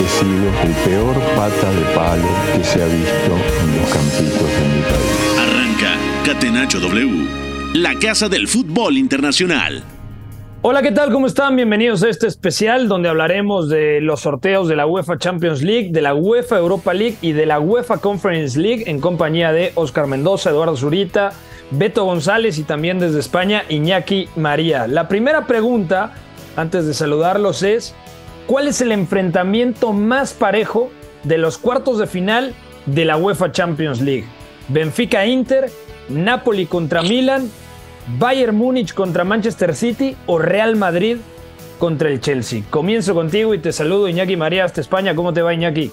He sido el peor pata de palo que se ha visto en los campitos de mi país. Arranca Catenacho W, la casa del fútbol internacional. Hola, ¿qué tal? ¿Cómo están? Bienvenidos a este especial donde hablaremos de los sorteos de la UEFA Champions League, de la UEFA Europa League y de la UEFA Conference League en compañía de Oscar Mendoza, Eduardo Zurita, Beto González y también desde España Iñaki María. La primera pregunta, antes de saludarlos, es ¿cuál es el enfrentamiento más parejo de los cuartos de final de la UEFA Champions League? Benfica Inter, Napoli contra Milan, Bayern Múnich contra Manchester City o Real Madrid contra el Chelsea. Comienzo contigo y te saludo Iñaki María hasta España. ¿Cómo te va Iñaki?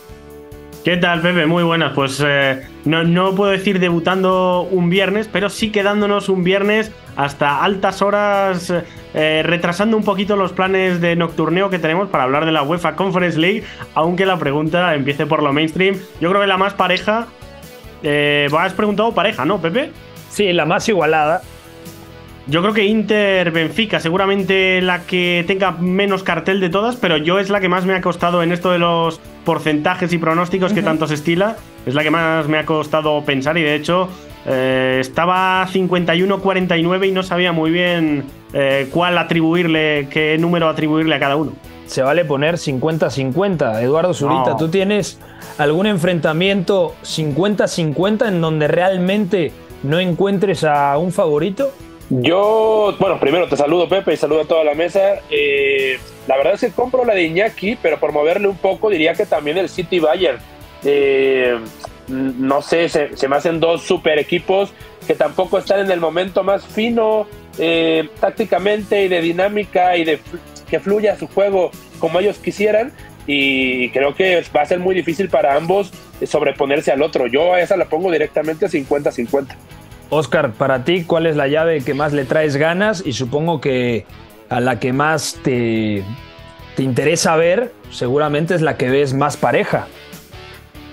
¿Qué tal, Pepe? Muy buenas. Pues eh, no, no puedo decir debutando un viernes, pero sí quedándonos un viernes hasta altas horas, eh, retrasando un poquito los planes de nocturneo que tenemos para hablar de la UEFA Conference League, aunque la pregunta empiece por lo mainstream. Yo creo que la más pareja... Eh, has preguntado pareja, ¿no, Pepe? Sí, la más igualada. Yo creo que Inter Benfica, seguramente la que tenga menos cartel de todas, pero yo es la que más me ha costado en esto de los porcentajes y pronósticos que tanto se estila. Es la que más me ha costado pensar y de hecho eh, estaba 51-49 y no sabía muy bien eh, cuál atribuirle, qué número atribuirle a cada uno. Se vale poner 50-50. Eduardo Zurita, No. ¿tú tienes algún enfrentamiento 50-50 en donde realmente no encuentres a un favorito? Yo, bueno, primero te saludo Pepe y saludo a toda la mesa. Eh, la verdad es que compro la de Iñaki, pero por moverle un poco diría que también el City Bayern. Eh, no sé, se, se me hacen dos super equipos que tampoco están en el momento más fino eh, tácticamente y de dinámica y de que fluya su juego como ellos quisieran. Y creo que va a ser muy difícil para ambos sobreponerse al otro. Yo a esa la pongo directamente 50-50. Oscar, para ti, ¿cuál es la llave que más le traes ganas? Y supongo que a la que más te, te interesa ver, seguramente es la que ves más pareja.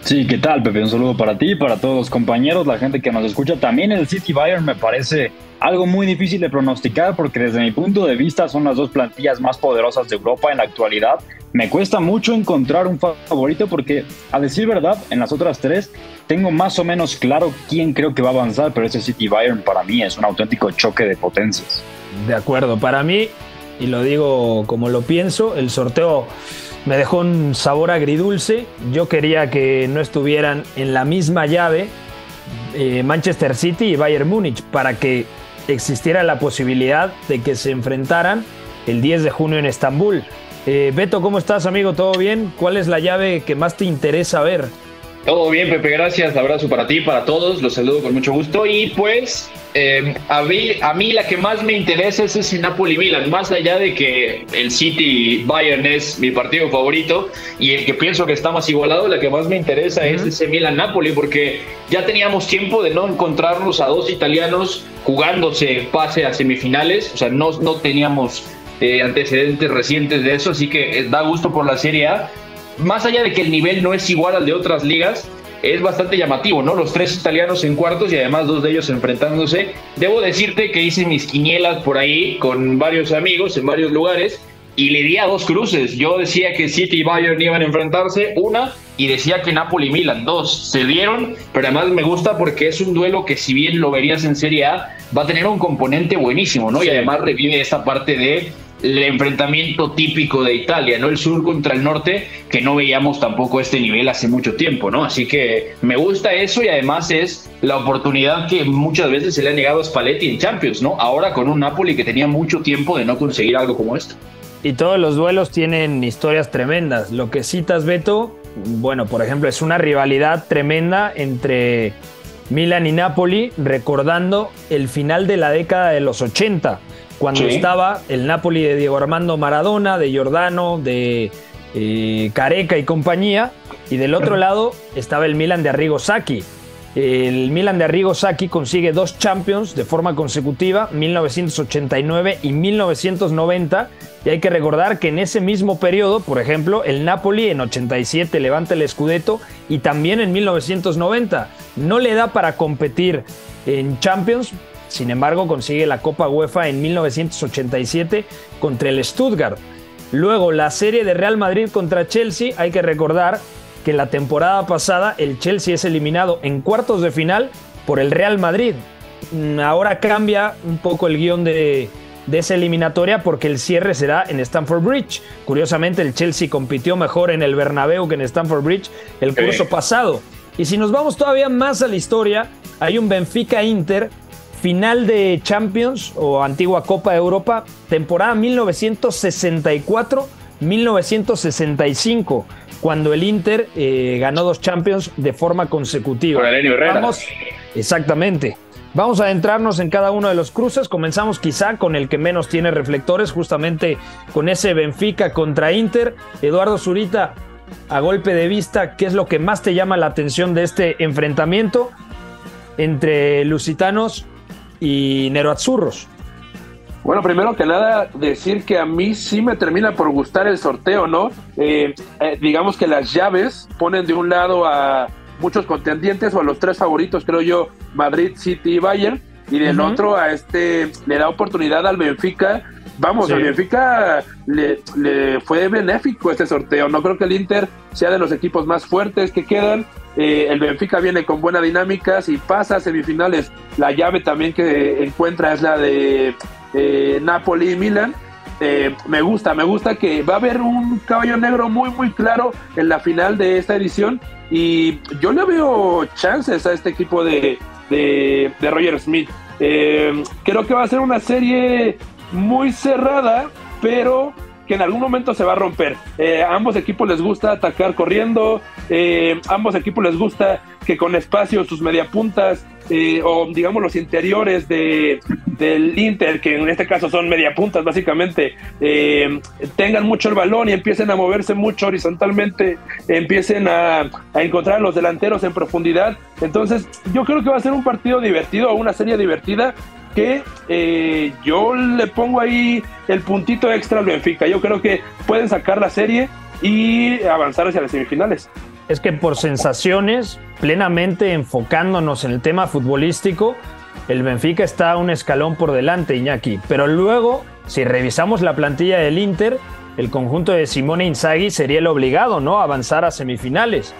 Sí, ¿qué tal, Pepe? Un saludo para ti, para todos los compañeros, la gente que nos escucha. También el City Bayern me parece algo muy difícil de pronosticar porque desde mi punto de vista son las dos plantillas más poderosas de Europa en la actualidad. Me cuesta mucho encontrar un favorito porque, a decir verdad, en las otras tres tengo más o menos claro quién creo que va a avanzar, pero ese City Bayern para mí es un auténtico choque de potencias. De acuerdo, para mí, y lo digo como lo pienso, el sorteo me dejó un sabor agridulce. Yo quería que no estuvieran en la misma llave eh, Manchester City y Bayern Múnich para que existiera la posibilidad de que se enfrentaran el 10 de junio en Estambul. Eh, Beto, ¿cómo estás, amigo? ¿Todo bien? ¿Cuál es la llave que más te interesa ver? Todo bien, Pepe, gracias. Abrazo para ti, para todos. Los saludo con mucho gusto. Y pues, eh, a, mí, a mí la que más me interesa es ese Napoli-Milan. Más allá de que el City-Bayern es mi partido favorito y el que pienso que está más igualado, la que más me interesa es ese Milan-Napoli, porque ya teníamos tiempo de no encontrarnos a dos italianos jugándose pase a semifinales. O sea, no, no teníamos eh, antecedentes recientes de eso, así que eh, da gusto por la Serie A más allá de que el nivel no es igual al de otras ligas, es bastante llamativo, ¿no? Los tres italianos en cuartos y además dos de ellos enfrentándose. Debo decirte que hice mis quinielas por ahí con varios amigos en varios lugares y le di a dos cruces. Yo decía que City y Bayern iban a enfrentarse, una, y decía que Napoli y Milan, dos. Se dieron, pero además me gusta porque es un duelo que si bien lo verías en Serie A, va a tener un componente buenísimo, ¿no? Y además revive esta parte de el enfrentamiento típico de Italia, ¿no? El sur contra el norte, que no veíamos tampoco este nivel hace mucho tiempo, ¿no? Así que me gusta eso y además es la oportunidad que muchas veces se le ha negado a Spalletti en Champions, ¿no? Ahora con un Napoli que tenía mucho tiempo de no conseguir algo como esto. Y todos los duelos tienen historias tremendas. Lo que citas, Beto, bueno, por ejemplo, es una rivalidad tremenda entre Milan y Napoli, recordando el final de la década de los 80, cuando Sí. estaba el Napoli de Diego Armando Maradona, de Giordano, de eh, Careca y compañía, Y del otro lado estaba el Milan de Arrigo Sacchi. El Milan de Arrigo Sacchi consigue dos Champions de forma consecutiva, 1989 y 1990. Y hay que recordar que en ese mismo periodo, por ejemplo, el Napoli en 87 levanta el Scudetto y también en 1990. No le da para competir en Champions, sin embargo consigue la Copa UEFA en 1987 contra el Stuttgart. Luego la serie de Real Madrid contra Chelsea, hay que recordar que la temporada pasada el Chelsea es eliminado en cuartos de final por el Real Madrid. Mm, ahora cambia un poco el guion de, esa eliminatoria porque el cierre será en Stamford Bridge. Curiosamente el Chelsea compitió mejor en el Bernabéu que en Stamford Bridge el curso pasado. Y si nos vamos todavía más a la historia, hay un Benfica Inter final de Champions o antigua Copa de Europa, temporada 1964-1965 cuando el Inter eh, ganó dos Champions de forma consecutiva. Vamos, exactamente. Vamos a adentrarnos en cada uno de los cruces. Comenzamos quizá con el que menos tiene reflectores, justamente con ese Benfica contra Inter. Eduardo Zurita, a golpe de vista, ¿qué es lo que más te llama la atención de este enfrentamiento entre lusitanos y Neroazzurros? Bueno, primero que nada, decir que a mí sí me termina por gustar el sorteo, ¿no? Eh, eh, digamos que las llaves ponen de un lado a muchos contendientes o a los tres favoritos, creo yo, Madrid, City y Bayern, y del otro a este le da oportunidad al Benfica. Vamos, al Benfica le, fue benéfico este sorteo. No creo que el Inter sea de los equipos más fuertes que quedan. Eh, el Benfica viene con buena dinámica. Si pasa a semifinales, la llave también que encuentra es la de eh, Napoli y Milan. Eh, me gusta, me gusta que va a haber un caballo negro muy, muy claro en la final de esta edición. Y yo le veo chances a este equipo de, de, Roger Smith. Eh, creo que va a ser una serie muy cerrada, pero que en algún momento se va a romper. a ambos equipos les gusta atacar corriendo, a ambos equipos les gusta que con espacio sus mediapuntas eh, o digamos los interiores de, del Inter, que en este caso son mediapuntas básicamente, eh, tengan mucho el balón y empiecen a moverse mucho horizontalmente, empiecen a, encontrar a los delanteros en profundidad. Entonces yo creo que va a ser un partido divertido una serie divertida que eh, yo le pongo ahí el puntito extra al Benfica. Yo creo que pueden sacar la serie y avanzar hacia las semifinales es que por sensaciones, plenamente enfocándonos en el tema futbolístico, el Benfica está un escalón por delante, Iñaki. Pero luego, si revisamos la plantilla del Inter, el conjunto de Simone Inzaghi sería el obligado, ¿no? A avanzar a semifinales.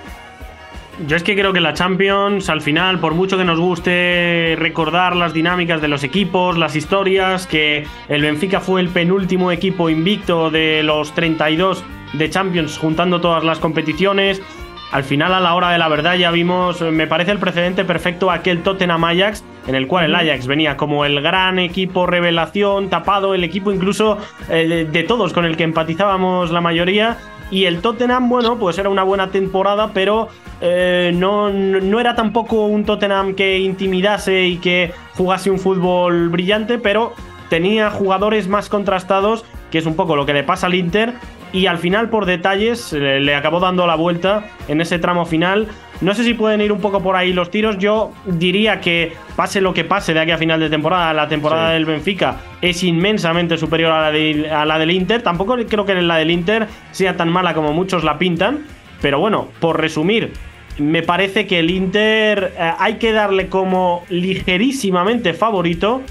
Yo es que creo que la Champions, al final, por mucho que nos guste recordar las dinámicas de los equipos, las historias, que el Benfica fue el penúltimo equipo invicto de los 32 de Champions, juntando todas las competiciones, al final, a la hora de la verdad, ya vimos, me parece el precedente perfecto aquel Tottenham Ajax, en el cual el Ajax venía como el gran equipo revelación, tapado, el equipo incluso eh, de, todos con el que empatizábamos la mayoría. Y el Tottenham, bueno, pues era una buena temporada, pero eh, no, no era tampoco un Tottenham que intimidase y que jugase un fútbol brillante, pero tenía jugadores más contrastados, que es un poco lo que le pasa al Inter, y al final por detalles le, acabó dando la vuelta en ese tramo final. No sé si pueden ir un poco por ahí los tiros. Yo diría que pase lo que pase de aquí a final de temporada, la temporada del Benfica es inmensamente superior a la, a la del Inter. Tampoco creo que la del Inter sea tan mala como muchos la pintan. Pero bueno, por resumir, me parece que el Inter eh, hay que darle como ligerísimamente favorito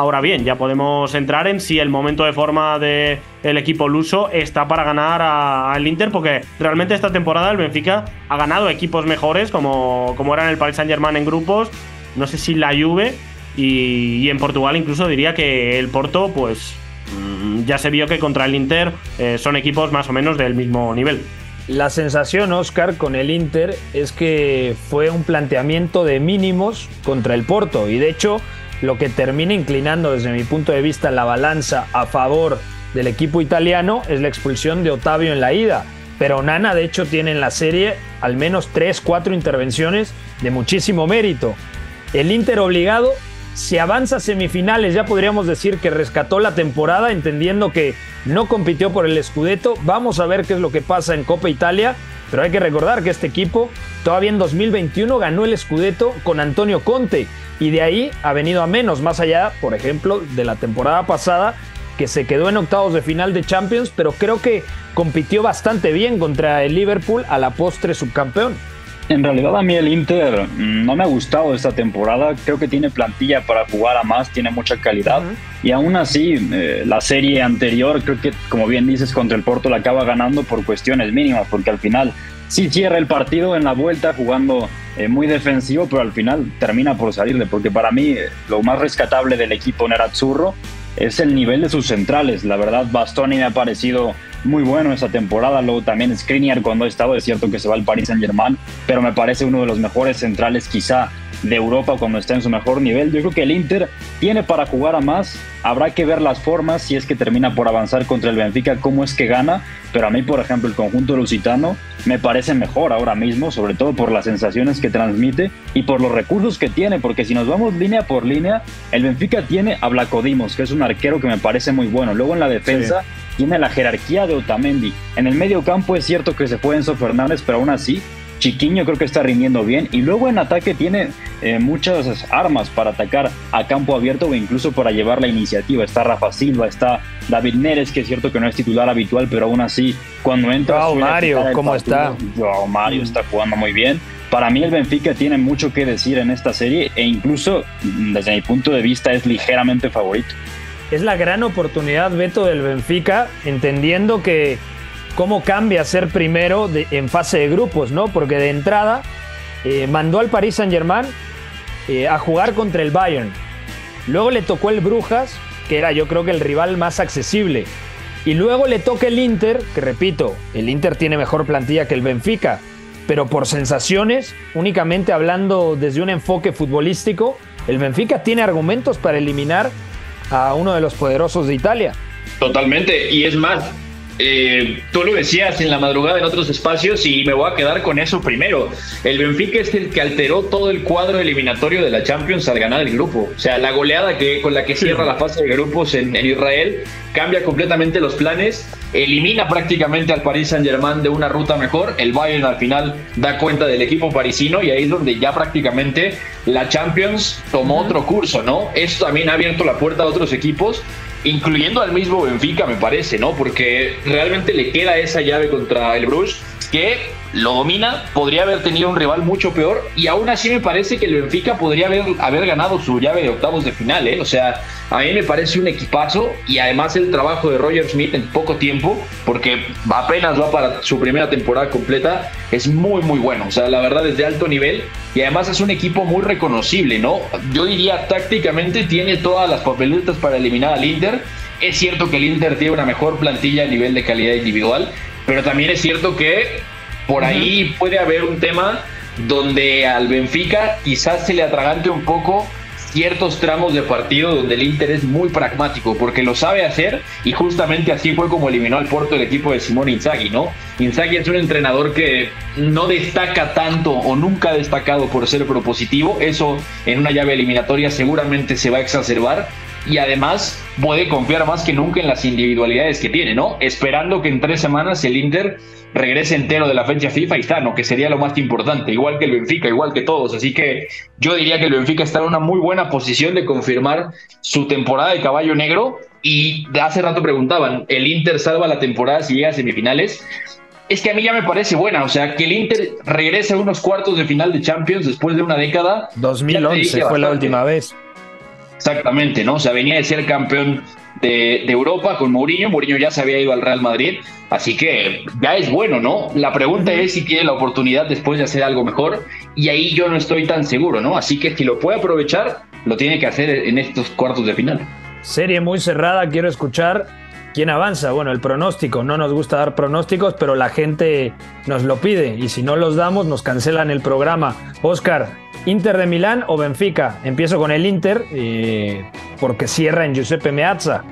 Ahora bien, ya podemos entrar en si el momento de forma del equipo luso está para ganar al Inter, porque realmente esta temporada el Benfica ha ganado equipos mejores, como, como eran el Paris Saint Germain en grupos, no sé si la Juve, y, en Portugal incluso diría que el Porto, pues mm, ya se vio que contra el Inter eh, son equipos más o menos del mismo nivel. La sensación, Oscar, con el Inter es que fue un planteamiento de mínimos contra el Porto, y de hecho lo que termina inclinando desde mi punto de vista la balanza a favor del equipo italiano es la expulsión de Otavio en la ida. Pero Nana de hecho tiene en la serie al menos 3, 4 intervenciones de muchísimo mérito. El Inter obligado, si avanza a semifinales ya podríamos decir que rescató la temporada entendiendo que no compitió por el Scudetto. Vamos a ver qué es lo que pasa en Copa Italia. Pero hay que recordar que este equipo todavía en 2021 ganó el Scudetto con Antonio Conte y de ahí ha venido a menos, más allá, por ejemplo, de la temporada pasada que se quedó en octavos de final de Champions, pero creo que compitió bastante bien contra el Liverpool a la postre subcampeón. En realidad a mí el Inter mm, no me ha gustado esta temporada. Creo que tiene plantilla para jugar a más, tiene mucha calidad. Y aún así, eh, la serie anterior, creo que, como bien dices, contra el Porto la acaba ganando por cuestiones mínimas, porque al final sí cierra el partido en la vuelta jugando eh, muy defensivo, pero al final termina por salirle, porque para mí eh, lo más rescatable del equipo Nerazzurro es el nivel de sus centrales. La verdad, Bastoni me ha parecido muy bueno esa temporada. Luego también Skriniar cuando ha estado, es cierto que se va al Paris Saint Germain, pero me parece uno de los mejores centrales quizá de Europa cuando está en su mejor nivel. Yo creo que el Inter tiene para jugar a más. Habrá que ver las formas si es que termina por avanzar contra el Benfica, cómo es que gana. Pero a mí, por ejemplo, el conjunto lusitano me parece mejor ahora mismo, sobre todo por las sensaciones que transmite y por los recursos que tiene. Porque si nos vamos línea por línea, el Benfica tiene a Blacodimos, que es un arquero que me parece muy bueno. Luego en la defensa tiene la jerarquía de Otamendi. En el medio campo es cierto que se fue Enzo Fernández, pero aún así Chiquiño creo que está rindiendo bien y luego en ataque tiene eh, muchas armas para atacar a campo abierto o incluso para llevar la iniciativa. Está Rafa Silva, está David Neres, que es cierto que no es titular habitual, pero aún así cuando entra... Wow, Mario, ¿cómo está? Wow, Mario está jugando muy bien. Para mí el Benfica tiene mucho que decir en esta serie e incluso desde mi punto de vista es ligeramente favorito. Es la gran oportunidad, Beto, del Benfica, entendiendo que cómo cambia ser primero en fase de grupos, ¿no? Porque de entrada eh, mandó al Paris Saint Germain eh, a jugar contra el Bayern. Luego le tocó el Brujas, que era yo creo que el rival más accesible. Y luego le toca el Inter, que repito, el Inter tiene mejor plantilla que el Benfica, pero por sensaciones, únicamente hablando desde un enfoque futbolístico, el Benfica tiene argumentos para eliminar a uno de los poderosos de Italia. Totalmente, y es más, eh, tú lo decías en la madrugada en otros espacios y me voy a quedar con eso primero. El Benfica es el que alteró todo el cuadro eliminatorio de la Champions al ganar el grupo. O sea, la goleada que, con la que cierra la fase de grupos en, Israel cambia completamente los planes, elimina prácticamente al Paris Saint Germain de una ruta mejor. El Bayern al final da cuenta del equipo parisino y ahí es donde ya prácticamente la Champions tomó otro curso, ¿no? Esto también ha abierto la puerta a otros equipos incluyendo al mismo Benfica, me parece, ¿no? Porque realmente le queda esa llave contra el Bruges que lo domina, podría haber tenido un rival mucho peor y aún así me parece que el Benfica podría haber, haber ganado su llave de octavos de final, ¿eh? O sea, a mí me parece un equipazo y además el trabajo de Roger Smith en poco tiempo, porque apenas va para su primera temporada completa, es muy muy bueno, o sea, la verdad es de alto nivel y además es un equipo muy reconocible, ¿no? Yo diría tácticamente tiene todas las papeletas para eliminar al Inter. Es cierto que el Inter tiene una mejor plantilla a nivel de calidad individual, pero también es cierto que por ahí puede haber un tema donde al Benfica quizás se le atragante un poco ciertos tramos de partido donde el Inter es muy pragmático porque lo sabe hacer y justamente así fue como eliminó al Porto el equipo de Simón Inzaghi, ¿no? Inzaghi es un entrenador que no destaca tanto o nunca ha destacado por ser propositivo, eso en una llave eliminatoria seguramente se va a exacerbar y además puede confiar más que nunca en las individualidades que tiene, ¿no? Esperando que en tres semanas el Inter regrese entero de la fecha FIFA y sano, que sería lo más importante, igual que el Benfica, igual que todos. Así que yo diría que el Benfica está en una muy buena posición de confirmar su temporada de caballo negro. Y de hace rato preguntaban, ¿el Inter salva la temporada si llega a semifinales? Es que a mí ya me parece buena, o sea, que el Inter regrese a unos cuartos de final de Champions después de una década. 2011 fue la última vez. Exactamente, ¿no? O sea, venía de ser campeón de, Europa con Mourinho. Mourinho ya se había ido al Real Madrid, así que ya es bueno, ¿no? La pregunta es si tiene la oportunidad después de hacer algo mejor, y ahí yo no estoy tan seguro, ¿no? Así que si lo puede aprovechar, lo tiene que hacer en estos cuartos de final. Serie muy cerrada, quiero escuchar quién avanza. Bueno, el pronóstico, no nos gusta dar pronósticos, pero la gente nos lo pide, y si no los damos, nos cancelan el programa. Oscar, Inter de Milán o Benfica. Empiezo con el Inter eh, porque cierra en Giuseppe Meazza.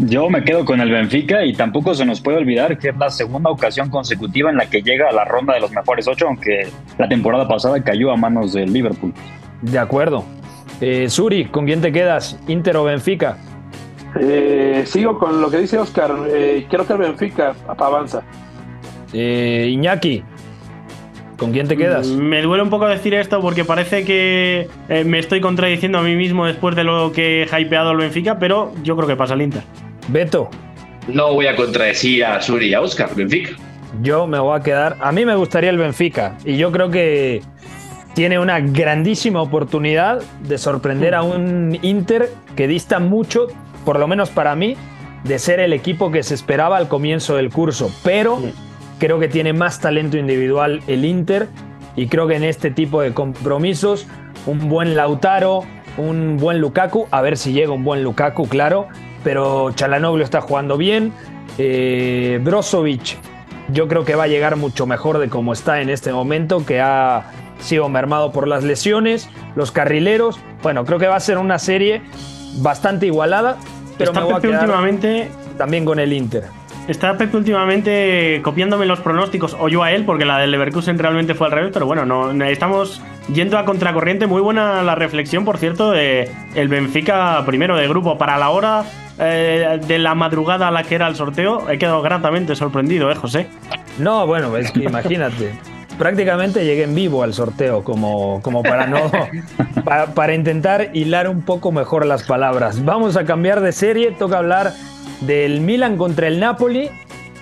Yo me quedo con el Benfica y tampoco se nos puede olvidar que es la segunda ocasión consecutiva en la que llega a la ronda de los mejores ocho, aunque la temporada pasada cayó a manos del Liverpool. De acuerdo. Eh, Suri, ¿con quién te quedas? ¿Inter o Benfica? Eh, sigo con lo que dice Oscar. creo que el Benfica avanza. Eh, Iñaki, ¿con quién te quedas? Mm, Me duele un poco decir esto porque parece que eh, me estoy contradiciendo a mí mismo después de lo que he hypeado el Benfica, pero yo creo que pasa el Inter. Beto, No voy a contradecir a Suri y a Oscar, Benfica. yo me voy a quedar. A mí me gustaría el Benfica y yo creo que tiene una grandísima oportunidad de sorprender a un Inter que dista mucho, por lo menos para mí, de ser el equipo que se esperaba al comienzo del curso. Pero creo que tiene más talento individual el Inter y creo que en este tipo de compromisos un buen Lautaro, un buen Lukaku, a ver si llega un buen Lukaku, claro, pero Chalanoglu está jugando bien, eh, Brozovic yo creo que va a llegar mucho mejor de como está en este momento, que ha sido mermado por las lesiones, los carrileros, bueno, creo que va a ser una serie bastante igualada, pero Está me voy a Pepe quedar últimamente también con el Inter. Está Pepe últimamente copiándome los pronósticos, o yo a él, porque la del Leverkusen realmente fue al revés, pero bueno, no, no- estamos yendo a contracorriente. Muy buena la reflexión, por cierto, de el Benfica primero de grupo. Para la hora eh, de la madrugada a la que era el sorteo, he quedado gratamente sorprendido, ¿eh, José? No, bueno, es que imagínate. Prácticamente llegué en vivo al sorteo, como, como para no. pa- para intentar hilar un poco mejor las palabras. Vamos a cambiar de serie, toca hablar del Milan contra el Napoli.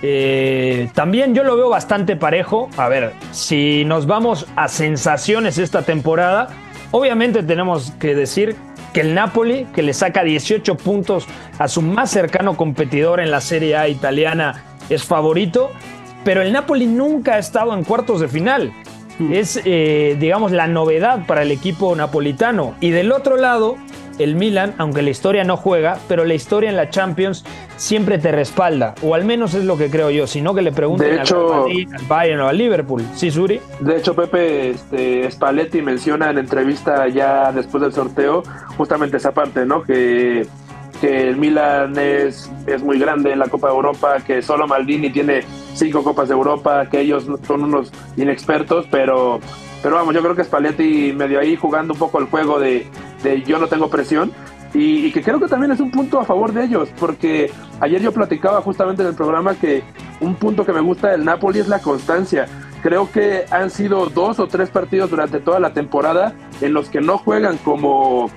Eh, también yo lo veo bastante parejo. A ver, si nos vamos a sensaciones esta temporada, obviamente tenemos que decir que el Napoli, que le saca 18 puntos a su más cercano competidor en la Serie A italiana, es favorito, pero el Napoli nunca ha estado en cuartos de final. Es, eh, digamos, la novedad para el equipo napolitano. Y del otro lado, el Milan, aunque la historia no juega, pero la historia en la Champions siempre te respalda, o al menos es lo que creo yo, sino que le pregunten hecho- al Real Madrid, al Bayern o al Liverpool. ¿Sí, Suri? De hecho, Pepe este, Spalletti menciona en entrevista ya después del sorteo justamente esa parte, ¿no? Que, que el Milan es, es muy grande en la Copa de Europa, que solo Maldini tiene cinco Copas de Europa, que ellos son unos inexpertos, pero, pero vamos, yo creo que Spalletti medio ahí jugando un poco el juego de, de yo no tengo presión. Y, y que creo que también es un punto a favor de ellos, porque ayer yo platicaba justamente en el programa que un punto que me gusta del Napoli es la constancia. Creo que han sido dos o tres partidos durante toda la temporada en los que no juegan como,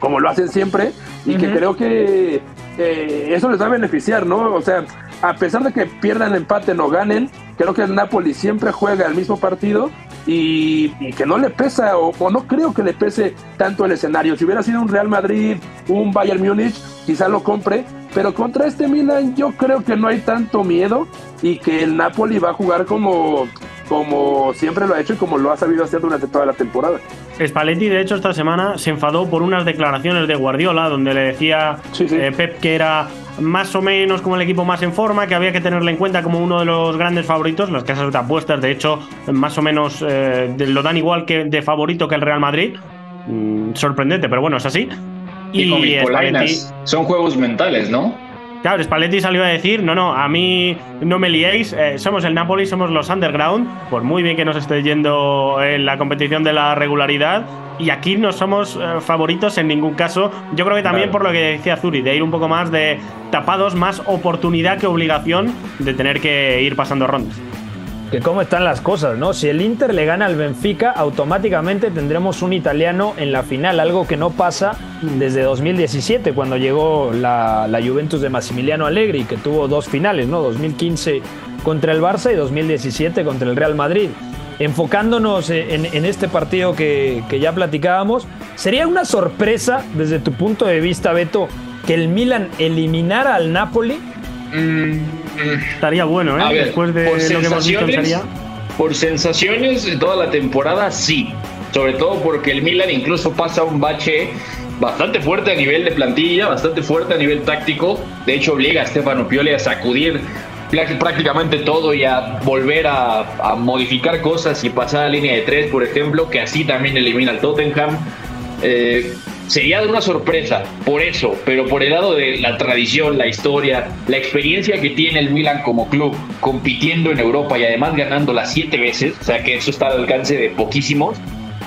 como lo hacen siempre y que creo que eh, eso les va a beneficiar, ¿no? O sea, a pesar de que pierdan empate o ganen, creo que el Napoli siempre juega el mismo partido y, y que no le pesa o, o no creo que le pese tanto el escenario. Si hubiera sido un Real Madrid, un Bayern Múnich, quizá lo compre, pero contra este Milan yo creo que no hay tanto miedo y que el Napoli va a jugar como, como siempre lo ha hecho y como lo ha sabido hacer durante toda la temporada. Spalletti, de hecho, esta semana se enfadó por unas declaraciones de Guardiola, donde le decía Sí, sí. eh, Pep que era más o menos como el equipo más en forma, que había que tenerle en cuenta como uno de los grandes favoritos. Las casas de apuestas, de hecho, más o menos eh, lo dan igual que de favorito que el Real Madrid. Mm, sorprendente, pero bueno, es así. Y, con Spalletti, Polainas. Son juegos mentales, ¿no? Claro, Spalletti salió a decir, no, no, a mí no me liéis, eh, somos el Napoli, somos los underground, por muy bien que nos esté yendo en la competición de la regularidad, y aquí no somos eh, favoritos en ningún caso. Yo creo que también Claro. por lo que decía Zuri, de ir un poco más de tapados, más oportunidad que obligación de tener que ir pasando rondas. Que cómo están las cosas, ¿no? Si el Inter le gana al Benfica, automáticamente tendremos un italiano en la final, algo que no pasa desde 2017, cuando llegó la, la Juventus de Massimiliano Allegri, que tuvo dos finales, ¿no? 2015 contra el Barça y 2017 contra el Real Madrid. Enfocándonos en, en este partido que, que ya platicábamos, ¿sería una sorpresa desde tu punto de vista, Beto, que el Milan eliminara al Napoli? Mm, mm, Estaría bueno, ¿eh? A ver, Después de por lo que hemos visto por sensaciones de toda la temporada, sí. Sobre todo porque el Milan incluso pasa un bache bastante fuerte a nivel de plantilla, bastante fuerte a nivel táctico. De hecho, obliga a Stefano Pioli a sacudir prácticamente todo y a volver a, a modificar cosas y pasar a línea de tres, por ejemplo, que así también elimina al Tottenham. Eh, sería de una sorpresa, por eso, pero por el lado de la tradición, la historia, la experiencia que tiene el Milan como club compitiendo en Europa y además ganándola siete veces, o sea que eso está al alcance de poquísimos,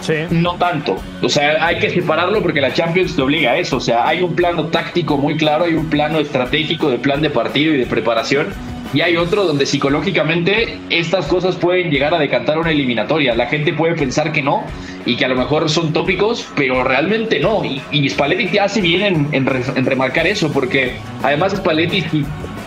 Sí. no tanto. O sea, hay que separarlo porque la Champions te obliga a eso. O sea, hay un plano táctico muy claro, hay un plano estratégico de plan de partido y de preparación y hay otro donde psicológicamente estas cosas pueden llegar a decantar una eliminatoria. La gente puede pensar que no y que a lo mejor son tópicos, pero realmente no. Y, y Spalletti hace bien en, remarcar eso, porque además Spalletti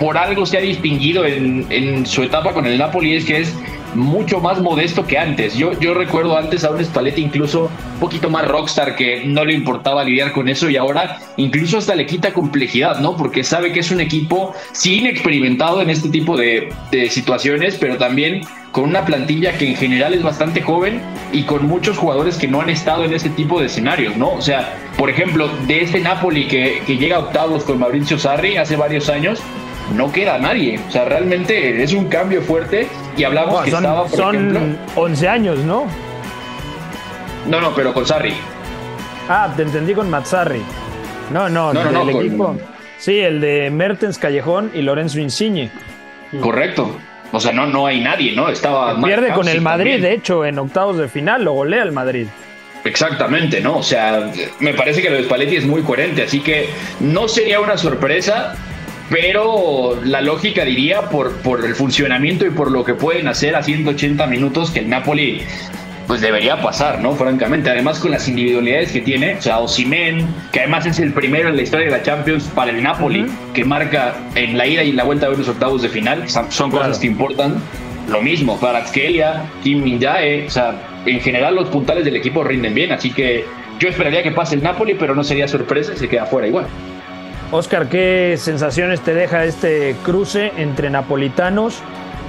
por algo se ha distinguido en su etapa con el Napoli es que es mucho más modesto que antes. Yo, yo recuerdo antes a un Spalletti incluso un poquito más rockstar que no le importaba lidiar con eso y ahora incluso hasta le quita complejidad, ¿no? Porque sabe que es un equipo sin experimentado en este tipo de, de situaciones, pero también con una plantilla que en general es bastante joven y con muchos jugadores que no han estado en ese tipo de escenarios, ¿no? O sea, por ejemplo, de este Napoli que, que llega a octavos con Mauricio Sarri hace varios años, no queda nadie. O sea, realmente es un cambio fuerte. Y hablamos Bueno, que son, estaba, por son ejemplo. 11 años, ¿no? No, no, pero con Sarri. Ah, te entendí con Mazzarri. No, no, No, no, con- equipo. Sí, el de Mertens Callejón y Lorenzo Insigne. Correcto. O sea, no, no hay nadie, ¿no? Estaba. Pierde con el Madrid, también. de hecho, en octavos de final, lo golea el Madrid. Exactamente, ¿no? O sea, me parece que lo de Spalletti es muy coherente, así que no sería una sorpresa, pero la lógica diría por, por el funcionamiento y por lo que pueden hacer a 180 minutos que el Napoli pues debería pasar, ¿no? Francamente, además con las individualidades que tiene, o sea, Osimhen, que además es el primero en la historia de la Champions para el Napoli, que marca en la ida y la vuelta de los octavos de final, son son Claro. cosas que importan. Lo mismo, para Kelia, Kim Min-jae, o sea, en general los puntales del equipo rinden bien, así que yo esperaría que pase el Napoli, pero no sería sorpresa y se queda fuera igual. Oscar, ¿qué sensaciones te deja este cruce entre napolitanos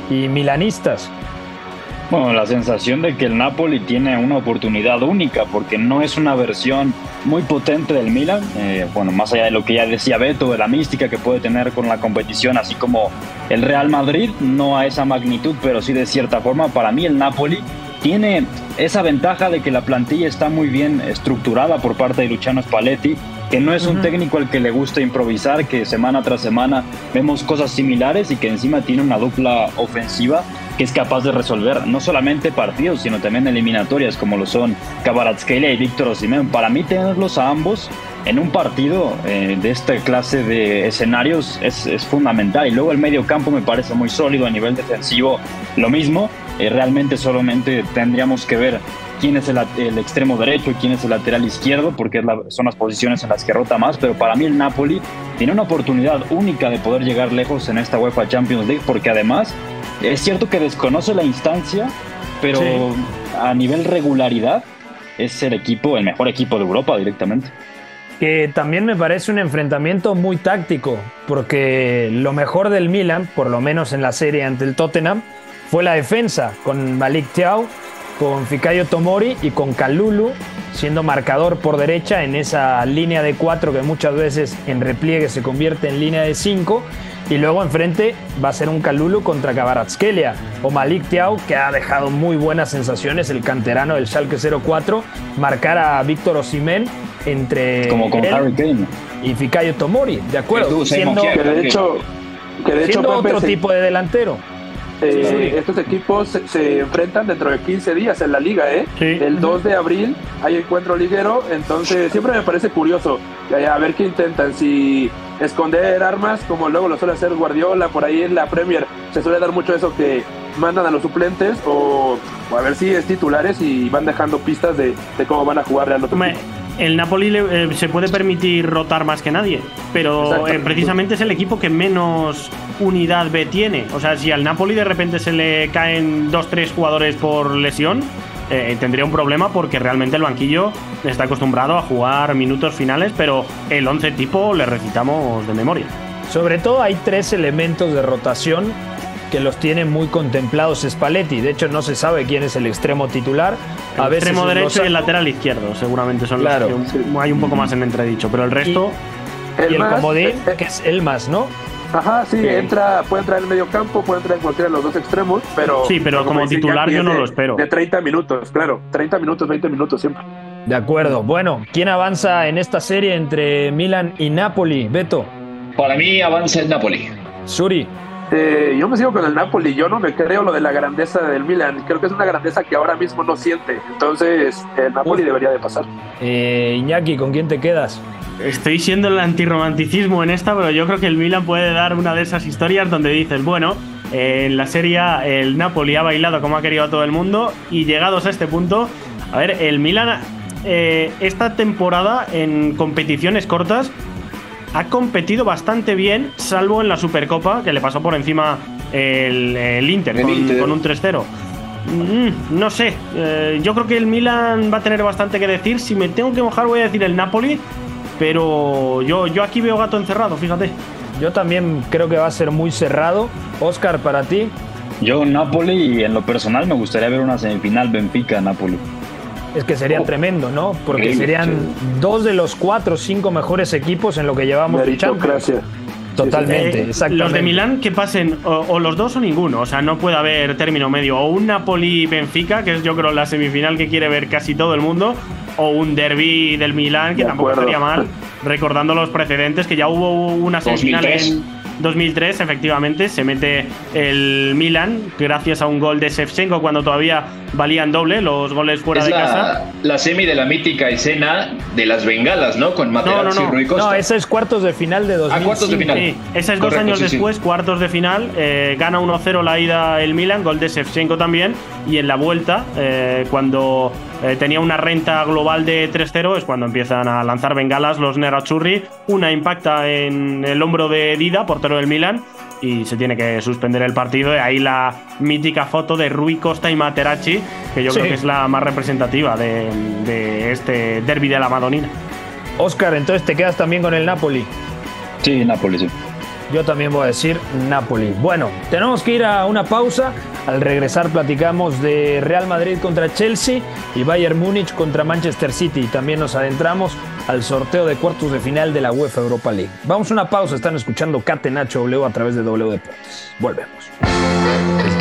y milanistas? Bueno, la sensación de que el Napoli tiene una oportunidad única, porque no es una versión muy potente del Milan. eh, bueno, más allá de lo que ya decía Beto, de la mística que puede tener con la competición, así como el Real Madrid, no a esa magnitud, pero sí de cierta forma. Para mí, el Napoli tiene esa ventaja de que la plantilla está muy bien estructurada por parte de Luciano Spalletti, que no es un técnico al que le gusta improvisar, que semana tras semana vemos cosas similares y que encima tiene una dupla ofensiva que es capaz de resolver no solamente partidos, sino también eliminatorias como lo son Kvaratskhelia y Víctor Osimhen. Para mí tenerlos a ambos en un partido eh, de esta clase de escenarios es, es fundamental. Y luego el medio campo me parece muy sólido a nivel defensivo, lo mismo. Eh, realmente solamente tendríamos que ver quién es el, extremo derecho y quién es el lateral izquierdo, porque la- son las posiciones en las que rota más. Pero para mí el Napoli tiene una oportunidad única de poder llegar lejos en esta UEFA Champions League, porque además es cierto que desconoce la instancia, pero Sí. a nivel regularidad es el equipo, el mejor equipo de Europa directamente. que también me parece un enfrentamiento muy táctico, porque lo mejor del Milan, por lo menos en la serie ante el Tottenham, fue la defensa, con Malik Thiaw, con Fikayo Tomori y con Kalulu siendo marcador por derecha en esa línea de cuatro que muchas veces en repliegue se convierte en línea de cinco. Y luego enfrente va a ser un Kalulu contra Kvaratskhelia o Malik Thiaw, que ha dejado muy buenas sensaciones, el canterano del Schalke 04, marcar a Víctor Osimhen entre Como con Harry Kane. y Fikayo Tomori, de acuerdo, siendo. Que de hecho, que de hecho Pepe, otro se- tipo de delantero. Eh, Sí, estos equipos se, se enfrentan dentro de 15 días en la liga, ¿eh? Sí. El 2 de abril hay encuentro liguero, entonces siempre me parece curioso eh, a ver qué intentan, si esconder armas como luego lo suele hacer Guardiola por ahí en la Premier, se suele dar mucho eso que mandan a los suplentes o, o a ver si es titulares y van dejando pistas de, de cómo van a jugar al otro equipo. el Napoli le- eh, se puede permitir rotar más que nadie, pero eh, precisamente es el equipo que menos unidad B tiene. O sea, si al Napoli de repente se le caen dos, tres jugadores por lesión, eh, tendría un problema porque realmente el banquillo está acostumbrado a jugar minutos finales, pero el 11 tipo le recitamos de memoria. Sobre todo hay tres elementos de rotación que los tiene muy contemplados Spalletti. De hecho, no se sabe quién es el extremo titular. El a veces extremo derecho y el lateral izquierdo, seguramente son Claro. los que hay un poco más en entredicho, pero el resto. Y el más, comodín, eh, eh, que es Elmas, ¿no? Ajá, sí, Sí. entra, puede entrar en el medio campo, puede entrar en cualquiera de los dos extremos, pero... Sí, pero como dice titular yo no de- lo espero. De 30 minutos, claro, 30 minutos, 20 minutos siempre. De acuerdo. Bueno, ¿quién avanza en esta serie entre Milan y Napoli? Beto, Para mí avanza el Napoli. Suri. Eh, yo me sigo con el Napoli, yo no me creo lo de la grandeza del Milan, creo que es una grandeza que ahora mismo no siente, entonces el Napoli debería de pasar. Eh, Iñaki, ¿con quién te quedas? Estoy siendo el antirromanticismo en esta, pero yo creo que el Milan puede dar una de esas historias donde dices, bueno, en la serie el Napoli ha bailado como ha querido a todo el mundo y llegados a este punto, a ver, el Milan eh, esta temporada en competiciones cortas ha competido bastante bien, salvo en la Supercopa, que le pasó por encima el, Inter, con, un 3-0. Mm, no sé, eh, yo creo que el Milan va a tener bastante que decir. Si me tengo que mojar, voy a decir el Napoli, pero yo, yo aquí veo gato encerrado, fíjate. Yo también creo que va a ser muy cerrado. Oscar, para ti. Yo Napoli y en lo personal me gustaría ver una semifinal Benfica-Napoli. Es que sería oh. tremendo, ¿no? Porque serían dos de los cuatro o cinco mejores equipos en lo que llevamos de Champions. Totalmente, exactamente. Los de Milán que pasen o, los dos o ninguno, o sea, no puede haber término medio. O un Napoli-Benfica, que es yo creo la semifinal que quiere ver casi todo el mundo, o un derby del Milán, que tampoco estaría mal, recordando los precedentes, que ya hubo una semifinal en 2003, efectivamente, se mete el Milan gracias a un gol de Shevchenko cuando todavía valían doble los goles fuera de casa. La semi de la mítica escena de las bengalas, ¿no? Con Materazzi no, no, no. y No, esa es cuartos de final de 2005. Ah, cuartos de final. Sí, esa es dos años después, cuartos de final. Eh, gana 1-0 la ida el Milan, gol de Shevchenko también. Y en la vuelta, eh, cuando eh, tenía una renta global de 3-0, es cuando empiezan a lanzar bengalas los Nerazzurri. Una impacta en el hombro de Dida, portero del Milan, y se tiene que suspender el partido. Y ahí la mítica foto de Rui Costa y Materazzi, que yo creo que es la más representativa de, este derby de la Madonina. Oscar, entonces te quedas también con el Napoli. Sí, Napoli, sí. Yo también voy a decir Napoli. Bueno, tenemos que ir a una pausa. Al regresar platicamos de Real Madrid contra Chelsea y Bayern Múnich contra Manchester City. También nos adentramos al sorteo de cuartos de final de la UEFA Europa League. Vamos a una pausa. Están escuchando Catenacho W a través de W Deportes. Volvemos.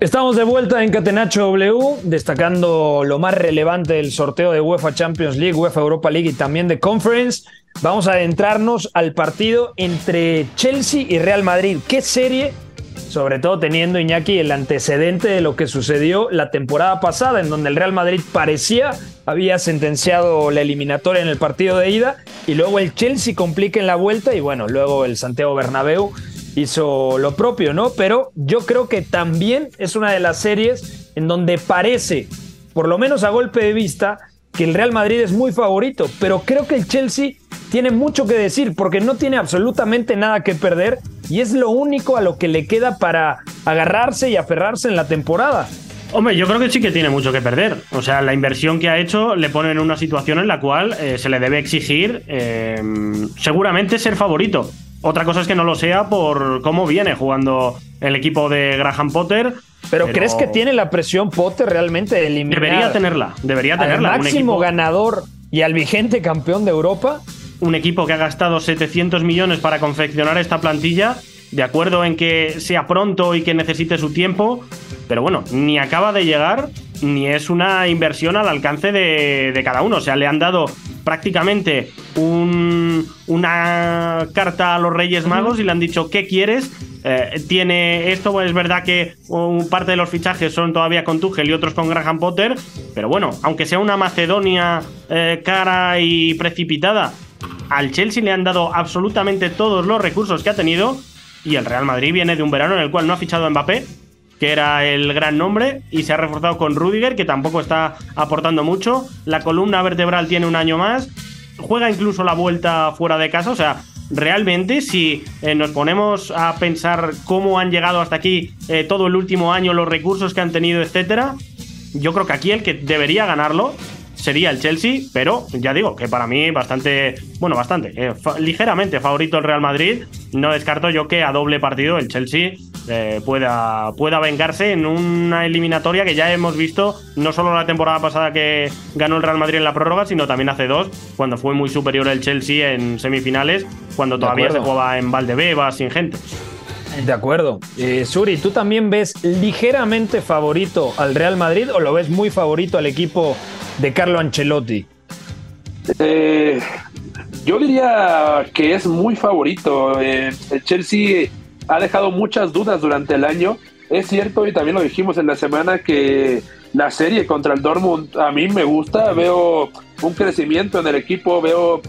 Estamos de vuelta en Catenacho W, destacando lo más relevante del sorteo de UEFA Champions League, UEFA Europa League y también de Conference. Vamos a adentrarnos al partido entre Chelsea y Real Madrid. ¿Qué serie? Sobre todo teniendo Iñaki el antecedente de lo que sucedió la temporada pasada, en donde el Real Madrid parecía había sentenciado la eliminatoria en el partido de ida y luego el Chelsea complica en la vuelta y bueno, luego el Santiago Bernabéu hizo lo propio, ¿no? Pero yo creo que también es una de las series en donde parece, por lo menos a golpe de vista, que el Real Madrid es muy favorito, pero creo que el Chelsea tiene mucho que decir porque no tiene absolutamente nada que perder y es lo único a lo que le queda para agarrarse y aferrarse en la temporada. Hombre, yo creo que sí que tiene mucho que perder. O sea, la inversión que ha hecho le pone en una situación en la cual eh, se le debe exigir eh, seguramente ser favorito. Otra cosa es que no lo sea por cómo viene jugando el equipo de Graham Potter. Pero, ¿crees que tiene la presión Potter realmente de eliminar? Debería tenerla, debería tenerla. Al máximo ganador y al vigente campeón de Europa. Un equipo que ha gastado 700 millones para confeccionar esta plantilla, de acuerdo en que sea pronto y que necesite su tiempo, pero bueno, ni acaba de llegar ni es una inversión al alcance de, cada uno. O sea, le han dado prácticamente una carta a los Reyes Magos y le han dicho, ¿qué quieres? Eh, tiene esto, es verdad que parte de los fichajes son todavía con Tuchel y otros con Graham Potter, pero bueno, aunque sea una Macedonia eh, cara y precipitada, al Chelsea le han dado absolutamente todos los recursos que ha tenido y el Real Madrid viene de un verano en el cual no ha fichado a Mbappé, que era el gran nombre, y se ha reforzado con Rudiger, que tampoco está aportando mucho. La columna vertebral tiene un año más. Juega incluso la vuelta fuera de casa. O sea, realmente, si eh, nos ponemos a pensar cómo han llegado hasta aquí eh, todo el último año, los recursos que han tenido, etcétera, yo creo que aquí el que debería ganarlo sería el Chelsea, pero ya digo que para mí bastante, bueno, bastante, eh, ligeramente favorito el Real Madrid. No descarto yo que a doble partido el Chelsea eh, pueda, pueda vengarse en una eliminatoria que ya hemos visto, no solo la temporada pasada que ganó el Real Madrid en la prórroga, sino también hace dos, cuando fue muy superior el Chelsea en semifinales, cuando todavía se jugaba en Valdebebas sin gente. De acuerdo. Eh, Suri, ¿tú también ves ligeramente favorito al Real Madrid o lo ves muy favorito al equipo de Carlo Ancelotti? Eh, yo diría que es muy favorito. Eh, el Chelsea ha dejado muchas dudas durante el año. Es cierto, y también lo dijimos en la semana, que la serie contra el Dortmund a mí me gusta. Veo un crecimiento en el equipo, veo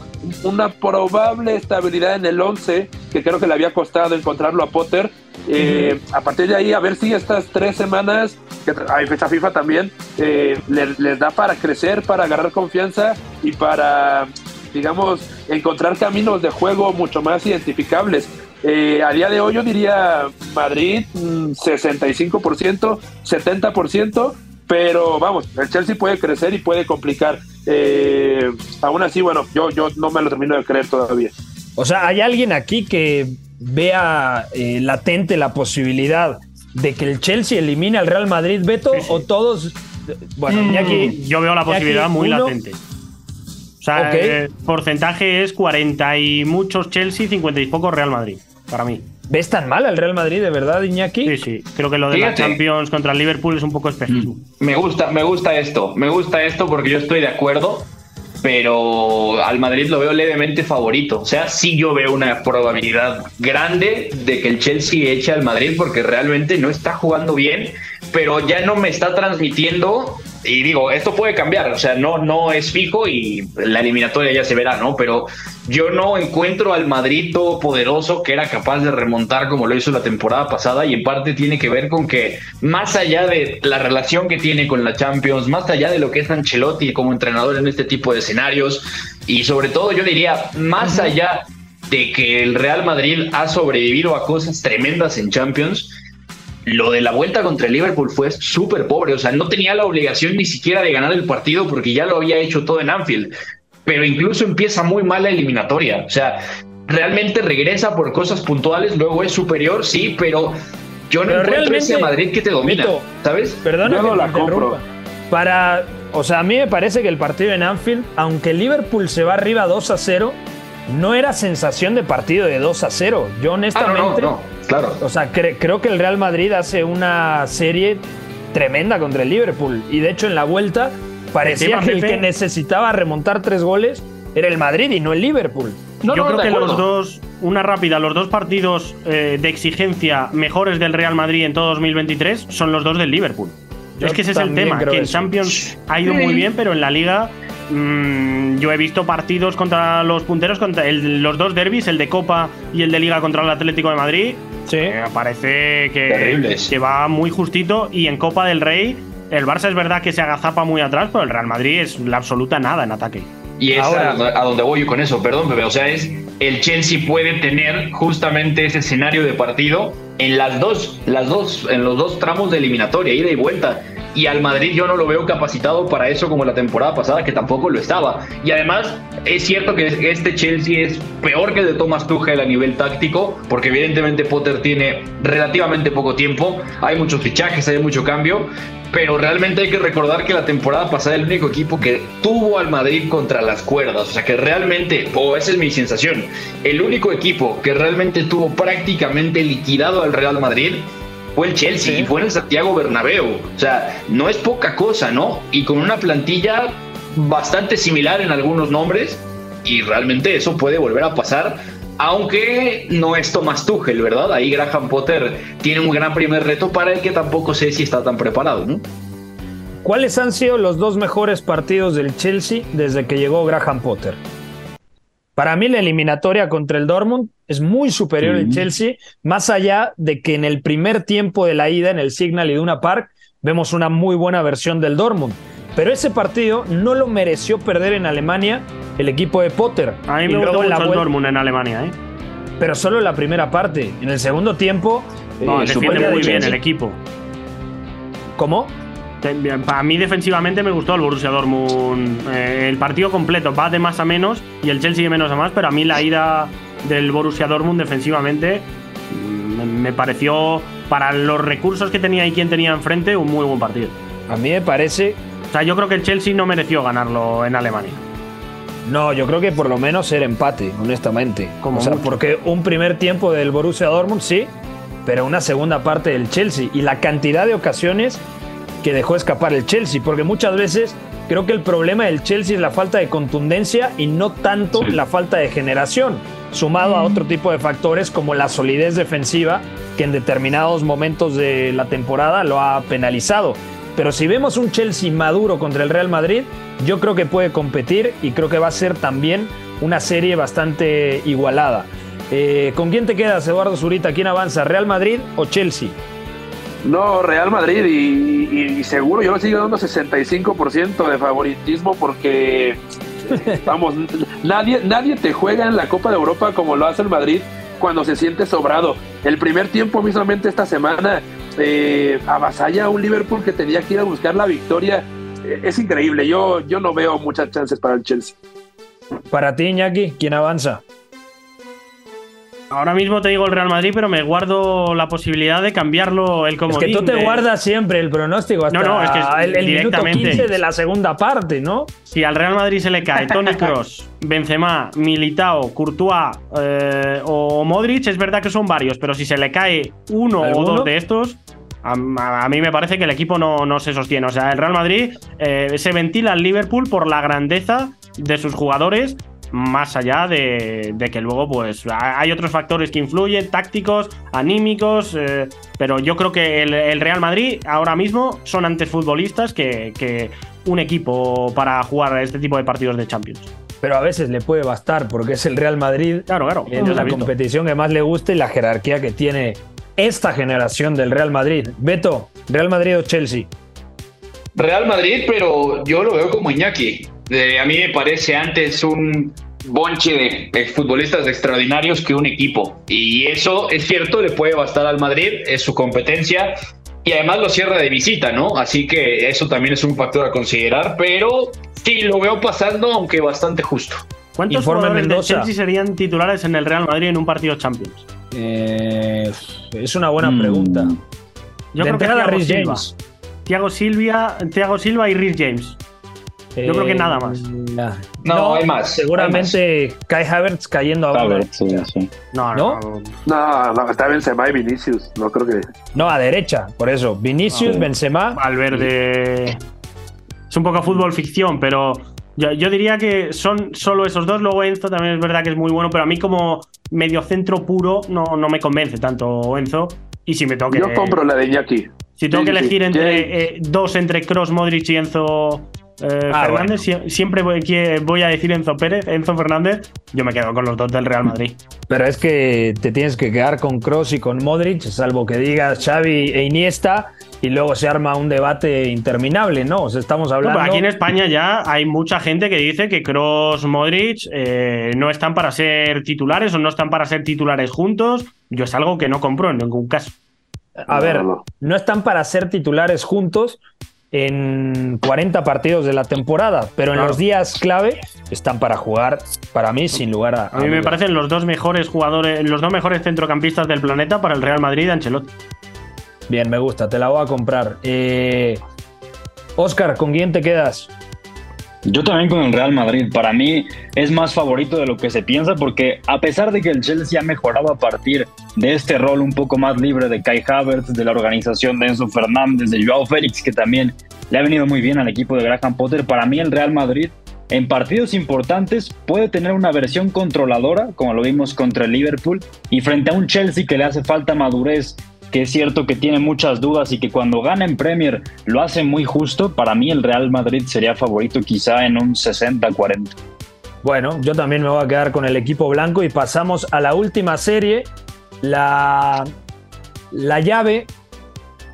una probable estabilidad en el 11, que creo que le había costado encontrarlo a Potter. Eh, a partir de ahí, a ver si estas tres semanas, que hay fecha FIFA también, eh, les da para crecer, para agarrar confianza y para, digamos, encontrar caminos de juego mucho más identificables. Eh, a día de hoy yo diría Madrid 65%, mm, 70%, pero vamos, el Chelsea puede crecer y puede complicar. Eh, aún así, bueno, yo, yo no me lo termino de creer todavía. O sea, ¿hay alguien aquí que vea eh, latente la posibilidad de que el Chelsea elimine al Real Madrid, Beto? ¿O todos.? Bueno, mm, aquí, yo veo la posibilidad muy latente. O sea, el porcentaje es 40 y muchos Chelsea, 50 y pocos Real Madrid, para mí. ¿Ves tan mal al Real Madrid, de verdad, Iñaki? Sí, sí. Creo que lo de la Champions contra el Liverpool es un poco espejismo. Me gusta, me gusta esto. Me gusta esto porque yo estoy de acuerdo, pero al Madrid lo veo levemente favorito. O sea, sí yo veo una probabilidad grande de que el Chelsea eche al Madrid porque realmente no está jugando bien, pero ya no me está transmitiendo y digo, esto puede cambiar, o sea, no, no es fijo y la eliminatoria ya se verá, ¿no? Pero yo no encuentro al Madrid todopoderoso que era capaz de remontar como lo hizo la temporada pasada y en parte tiene que ver con que más allá de la relación que tiene con la Champions, más allá de lo que es Ancelotti como entrenador en este tipo de escenarios y sobre todo yo diría, más allá de que el Real Madrid ha sobrevivido a cosas tremendas en Champions, lo de la vuelta contra el Liverpool fue súper pobre, o sea, no tenía la obligación ni siquiera de ganar el partido porque ya lo había hecho todo en Anfield, pero incluso empieza muy mal la eliminatoria, o sea, realmente regresa por cosas puntuales, luego es superior, sí, pero yo no encuentro ese Madrid que te domina, ¿sabes? Perdona no la compro. Para, o sea, a mí me parece que el partido en Anfield, aunque el Liverpool se va arriba 2 a 0, no era sensación de partido de 2 a 0. Yo honestamente... Ah, Claro. O sea, creo que el Real Madrid hace una serie tremenda contra el Liverpool. Y de hecho, en la vuelta parecía que el que necesitaba remontar tres goles era el Madrid y no el Liverpool. Yo creo que los dos, una rápida, los dos partidos eh, de exigencia mejores del Real Madrid en todo 2023 son los dos del Liverpool. es que ese es el tema, que en Champions ha ido muy bien, pero en la liga Mm, yo he visto partidos contra los punteros, contra los dos derbis, el de Copa y el de Liga contra el Atlético de Madrid. Sí. Me eh, parece que, que va muy justito. Y en Copa del Rey, el Barça es verdad que se agazapa muy atrás, pero el Real Madrid es la absoluta nada en ataque. Y es a, donde voy yo con eso, perdón, bebé. O sea, es el Chelsea puede tener justamente ese escenario de partido en las dos, las dos, en los dos tramos de eliminatoria, ida y vuelta y al Madrid yo no lo veo capacitado para eso como la temporada pasada, que tampoco lo estaba. Y además es cierto que este Chelsea es peor que el de Thomas Tuchel a nivel táctico, porque evidentemente Potter tiene relativamente poco tiempo, hay muchos fichajes, hay mucho cambio, pero realmente hay que recordar que la temporada pasada el único equipo que tuvo al Madrid contra las cuerdas, o sea que realmente, o esa es mi sensación, el único equipo que realmente tuvo prácticamente liquidado al Real Madrid fue el Chelsea y fue en el Santiago Bernabéu. O sea, no es poca cosa, ¿no? Y con una plantilla bastante similar en algunos nombres y realmente eso puede volver a pasar. Aunque no es Thomas Tuchel, ¿verdad? Ahí Graham Potter tiene un gran primer reto para el que tampoco sé si está tan preparado, ¿no? ¿Cuáles han sido los dos mejores partidos del Chelsea desde que llegó Graham Potter? Para mí la eliminatoria contra el Dortmund es muy superior al Chelsea, más allá de que en el primer tiempo de la ida en el Signal Iduna Park vemos una muy buena versión del Dortmund. Pero ese partido no lo mereció perder en Alemania el equipo de Potter. A mí me gustó mucho el Dortmund en Alemania, ¿eh? Pero solo en la primera parte. En el segundo tiempo... No, eh, defiende muy bien el equipo. ¿Cómo? Para mí defensivamente me gustó el Borussia Dortmund. Eh, el partido completo va de más a menos y el Chelsea de menos a más, pero a mí la ida del Borussia Dortmund defensivamente mm, me pareció para los recursos que tenía y quien tenía enfrente, un muy buen partido. A mí me parece. O sea, yo creo que el Chelsea no mereció ganarlo en Alemania. No, yo creo que por lo menos era empate, honestamente. Como o sea, mucho. porque un primer tiempo del Borussia Dortmund, sí, pero una segunda parte del Chelsea. Y la cantidad de ocasiones que dejó escapar el Chelsea, porque muchas veces creo que el problema del Chelsea es la falta de contundencia y no tanto Sí. la falta de generación, sumado a otro tipo de factores como la solidez defensiva que en determinados momentos de la temporada lo ha penalizado. Pero si vemos un Chelsea maduro contra el Real Madrid, yo creo que puede competir y creo que va a ser también una serie bastante igualada. Eh, ¿Con quién te quedas, Eduardo Zurita? ¿Quién avanza, Real Madrid o Chelsea? No, Real Madrid y, y- y seguro yo le sigo dando 65% de favoritismo porque, vamos, nadie, nadie te juega en la Copa de Europa como lo hace el Madrid cuando se siente sobrado. El primer tiempo mismamente esta semana eh, avasalla a un Liverpool que tenía que ir a buscar la victoria. Eh, es increíble, yo, yo no veo muchas chances para el Chelsea. Para ti, Iñaki, ¿quién avanza? Ahora mismo te digo el Real Madrid, pero me guardo la posibilidad de cambiarlo el Es comodín. que tú te de- guardas siempre el pronóstico hasta No, no, es que es el, minuto directamente. 15 de la segunda parte, ¿no? Si al Real Madrid se le cae Tony Cross, Benzema, Militao, Courtois eh, o Modric, es verdad que son varios, pero si se le cae uno o dos de estos, a mí me parece que el equipo no, no se sostiene. O sea, el Real Madrid eh, se ventila al Liverpool por la grandeza de sus jugadores. Más allá de, de que luego, pues, ha- hay otros factores que influyen, tácticos, anímicos, eh, pero yo creo que el, el Real Madrid ahora mismo son antes futbolistas que, que un equipo para jugar este tipo de partidos de Champions. Pero a veces le puede bastar porque es el Real Madrid Claro, claro. se la competición que más le gusta y la jerarquía que tiene esta generación del Real Madrid. Beto, ¿Real Madrid o Chelsea? Real Madrid, pero yo lo veo como Iñaki. Eh, a mí me parece antes un bonche de exfutbolistas extraordinarios que un equipo. Y eso es cierto, le puede bastar al Madrid, es su competencia. Y además lo cierra de visita, ¿no? Así que eso también es un factor a considerar, pero sí, lo veo pasando, aunque bastante justo. ¿Cuántos Informe jugadores Mendoza. del Chelsea serían titulares en el Real Madrid en un partido Champions? Eh, es una buena Mm. pregunta. Yo de creo que Thiago Silva. James. Thiago Silva, Thiago Silva y Rhys James. Yo creo que nada más. No, hay más, Seguramente Kai Havertz cayendo a sí, sí. No, ¿No? no. No, no, está Benzema y Vinicius, no creo que... No, a derecha, por eso. Vinicius, Ah. Benzema. Valverde. Es un poco fútbol ficción, pero yo, yo diría que son solo esos dos. Luego Enzo también es verdad que es muy bueno, pero a mí como mediocentro puro no, no me convence tanto Enzo. Y si me Yo compro la de Iñaki. si tengo Sí, que elegir sí. entre eh, dos entre Cross, Modric y Enzo eh, Ah, Fernández, sie- siempre voy, que- voy a decir Enzo Pérez, Enzo Fernández. Yo me quedo con los dos del Real Madrid. Pero es que te tienes que quedar con Cross y con Modric, salvo que digas Xavi e Iniesta, y luego se arma un debate interminable, ¿no? O sea, estamos hablando. aquí en España ya hay mucha gente que dice que Cross, Modric eh, no están para ser titulares o no están para ser titulares juntos. Yo es algo que no compro en ningún caso. A ver, no están para ser titulares juntos en 40 partidos de la temporada, pero en Claro. los días clave están para jugar, para mí, sin lugar a. A mí me parecen los dos mejores jugadores, los dos mejores centrocampistas del planeta para el Real Madrid, Ancelotti. Bien, me gusta, te la voy a comprar. Eh, Oscar, ¿con quién te quedas? Yo también con el Real Madrid. Para mí es más favorito de lo que se piensa porque a pesar de que el Chelsea ha mejorado a partir de este rol un poco más libre de Kai Havertz, de la organización de Enzo Fernández, de Joao Félix, que también le ha venido muy bien al equipo de Graham Potter, para mí el Real Madrid en partidos importantes puede tener una versión controladora, como lo vimos contra el Liverpool, y frente a un Chelsea que le hace falta madurez, que es cierto que tiene muchas dudas y que cuando gana en Premier lo hace muy justo, para mí el Real Madrid sería favorito quizá en un 60-40. Bueno, yo también me voy a quedar con el equipo blanco y pasamos a la última serie, la, la llave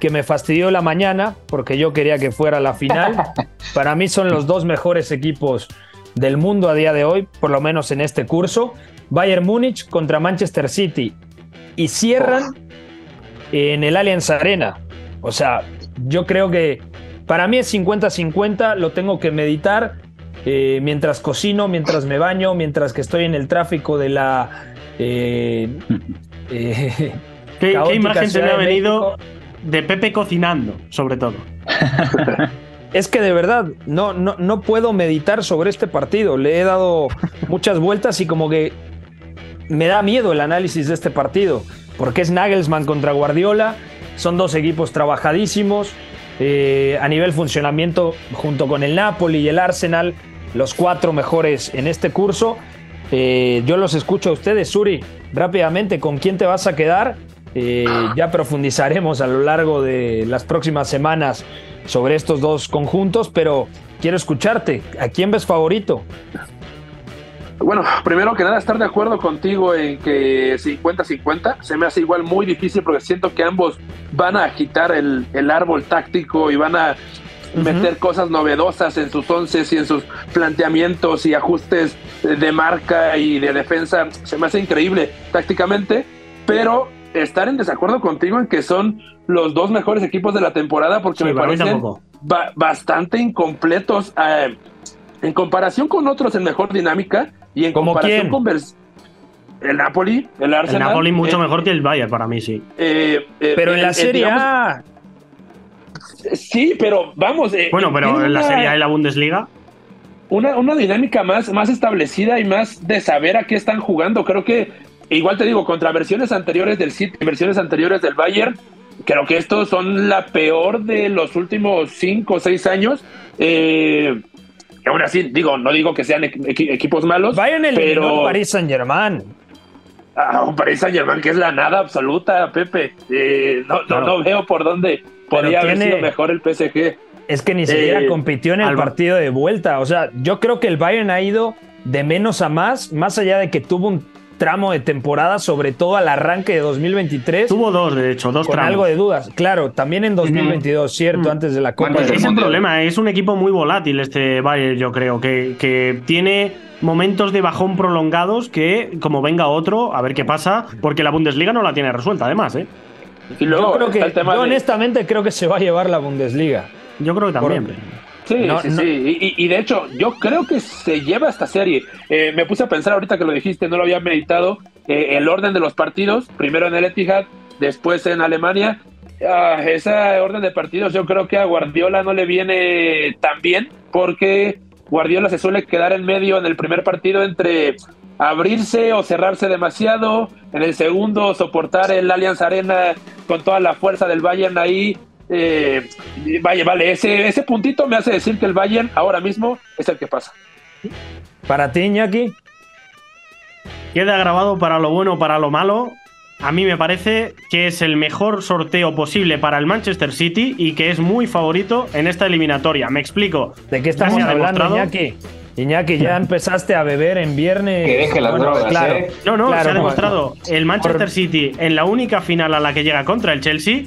que me fastidió la mañana porque yo quería que fuera la final. Para mí son los dos mejores equipos del mundo a día de hoy, por lo menos en este curso. Bayern Múnich contra Manchester City y cierran en el Allianz Arena. O sea, yo creo que para mí es 50-50, lo tengo que meditar eh, mientras cocino, mientras me baño, mientras que estoy en el tráfico de la... eh, eh, ¿Qué, imagen se me ha venido de Pepe cocinando, sobre todo? Es que de verdad, no, no, no puedo meditar sobre este partido. Le he dado muchas vueltas y como que me da miedo el análisis de este partido, porque es Nagelsmann contra Guardiola, son dos equipos trabajadísimos, eh, a nivel funcionamiento junto con el Napoli y el Arsenal, los cuatro mejores en este curso. Eh, yo los escucho a ustedes, Suri, rápidamente, ¿con quién te vas a quedar? Eh, ya profundizaremos a lo largo de las próximas semanas sobre estos dos conjuntos, pero quiero escucharte. ¿A quién ves favorito? Bueno, primero que nada, estar de acuerdo contigo en que 50-50 se me hace igual muy difícil porque siento que ambos van a agitar el, el árbol táctico y van a meter cosas novedosas en sus once y en sus planteamientos y ajustes de marca y de defensa. Se me hace increíble tácticamente, pero estar en desacuerdo contigo en que son los dos mejores equipos de la temporada porque Sí, me parecen ba- bastante incompletos eh, en comparación con otros en mejor dinámica y en ¿Como comparación quién? con Vers- el Napoli, el El Arsenal. Napoli mucho eh, mejor que el Bayern para mí, sí. eh, eh, Pero en la Serie A, Sí, pero vamos. Bueno, pero en la Serie A y la Bundesliga. una, una dinámica más, más establecida y más de saber a qué están jugando. Creo que, igual te digo, contra versiones anteriores del City, versiones anteriores del Bayern, creo que estos son la peor de los últimos cinco o seis años. Eh, y aún así, digo, no digo que sean equi- equi- equipos malos, Bayern eliminó pero al Paris Saint Germain. Ah, un Paris Saint Germain que es la nada absoluta, Pepe. Eh, no, no- Claro. no veo por dónde podría haber sido mejor el PSG. Es que ni siquiera Eh, compitió en el Alba. partido de vuelta. O sea, yo creo que el Bayern ha ido de menos a más, más allá de que tuvo un tramo de temporada, sobre todo al arranque de 2023, Tuvo dos, de hecho, dos con tramos. algo de dudas. Claro, también en 2022, cierto, Mm. antes de la Copa Es el Mundial. problema, es un equipo muy volátil este Bayern, yo creo, que, que tiene momentos de bajón prolongados que, como venga otro, a ver qué pasa, porque la Bundesliga no la tiene resuelta, además, ¿eh? Y luego Yo creo está que, el tema yo de- honestamente creo que se va a llevar la Bundesliga. Yo creo que también. Por- Sí, No, sí, no. sí. Y, y- y de hecho, yo creo que se lleva esta serie. Eh, me puse a pensar ahorita que lo dijiste, no lo había meditado. eh, el orden de los partidos, primero en el Etihad, después en Alemania. Ah, esa orden de partidos yo creo que a Guardiola no le viene tan bien porque Guardiola se suele quedar en medio en el primer partido entre abrirse o cerrarse demasiado, en el segundo soportar el Allianz Arena con toda la fuerza del Bayern ahí. Eh, vaya, vale, ese, ese puntito me hace decir que el Bayern ahora mismo es el que pasa. Para ti, Iñaki, Queda grabado para lo bueno o para lo malo. A mí me parece que es el mejor sorteo posible para el Manchester City y que es muy favorito en esta eliminatoria. Me explico. ¿de qué estamos hablando, demostrado- Iñaki? Iñaki, ya empezaste a beber en viernes. Que deje las drogas, claro. ¿eh? No, no, Claro, se ha demostrado. El Manchester City, en la única final a la que llega contra el Chelsea,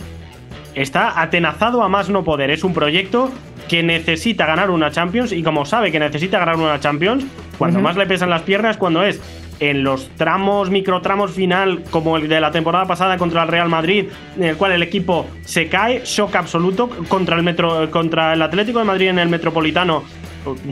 está atenazado a más no poder. Es un proyecto que necesita ganar una Champions y como sabe que necesita ganar una Champions, cuando más le pesan las piernas, cuando es en los tramos, microtramos final, como el de la temporada pasada contra el Real Madrid, en el cual el equipo se cae, shock absoluto contra el metro, contra el Atlético de Madrid en el Metropolitano.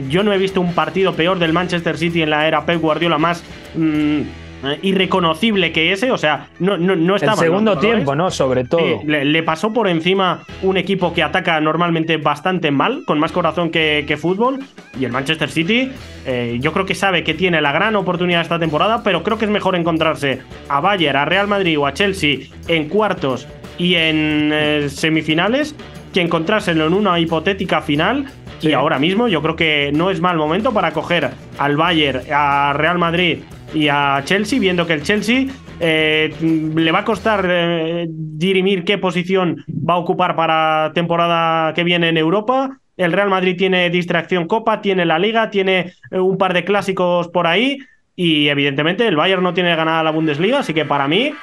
Yo no he visto un partido peor del Manchester City en la era Pep Guardiola más mm, eh, irreconocible que ese. O sea, no, no, no El estaba. segundo tiempo, ¿no? Sobre todo. Le, le pasó por encima un equipo que ataca normalmente bastante mal, con más corazón que, que fútbol. Y el Manchester City, eh, yo creo que sabe que tiene la gran oportunidad esta temporada, pero creo que es mejor encontrarse a Bayern, a Real Madrid o a Chelsea en cuartos y en eh, semifinales que encontrárselo en una hipotética final. Sí. Y ahora mismo yo creo que no es mal momento para coger al Bayern, a Real Madrid y a Chelsea, viendo que el Chelsea eh, le va a costar eh, dirimir qué posición va a ocupar para temporada que viene en Europa. El Real Madrid tiene distracción Copa, tiene la Liga, tiene eh, un par de clásicos por ahí y evidentemente el Bayern no tiene ganada la Bundesliga, así que para mí,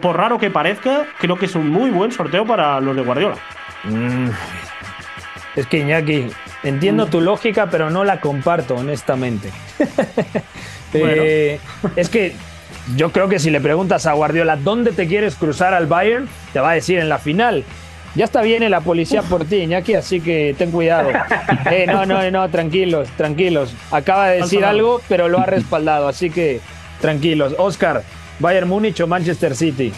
por, raro que parezca, creo que es un muy buen sorteo para los de Guardiola. Mm. Es que Iñaki, entiendo tu lógica, pero no la comparto, honestamente. Eh, es que yo creo que si le preguntas a Guardiola dónde te quieres cruzar al Bayern, te va a decir en la final. Ya está viene la policía por ti, Iñaki, así que ten cuidado. Eh, no, no, no, tranquilos, tranquilos. Acaba de decir algo, pero lo ha respaldado, así que tranquilos. Oscar, Bayern Múnich o Manchester City.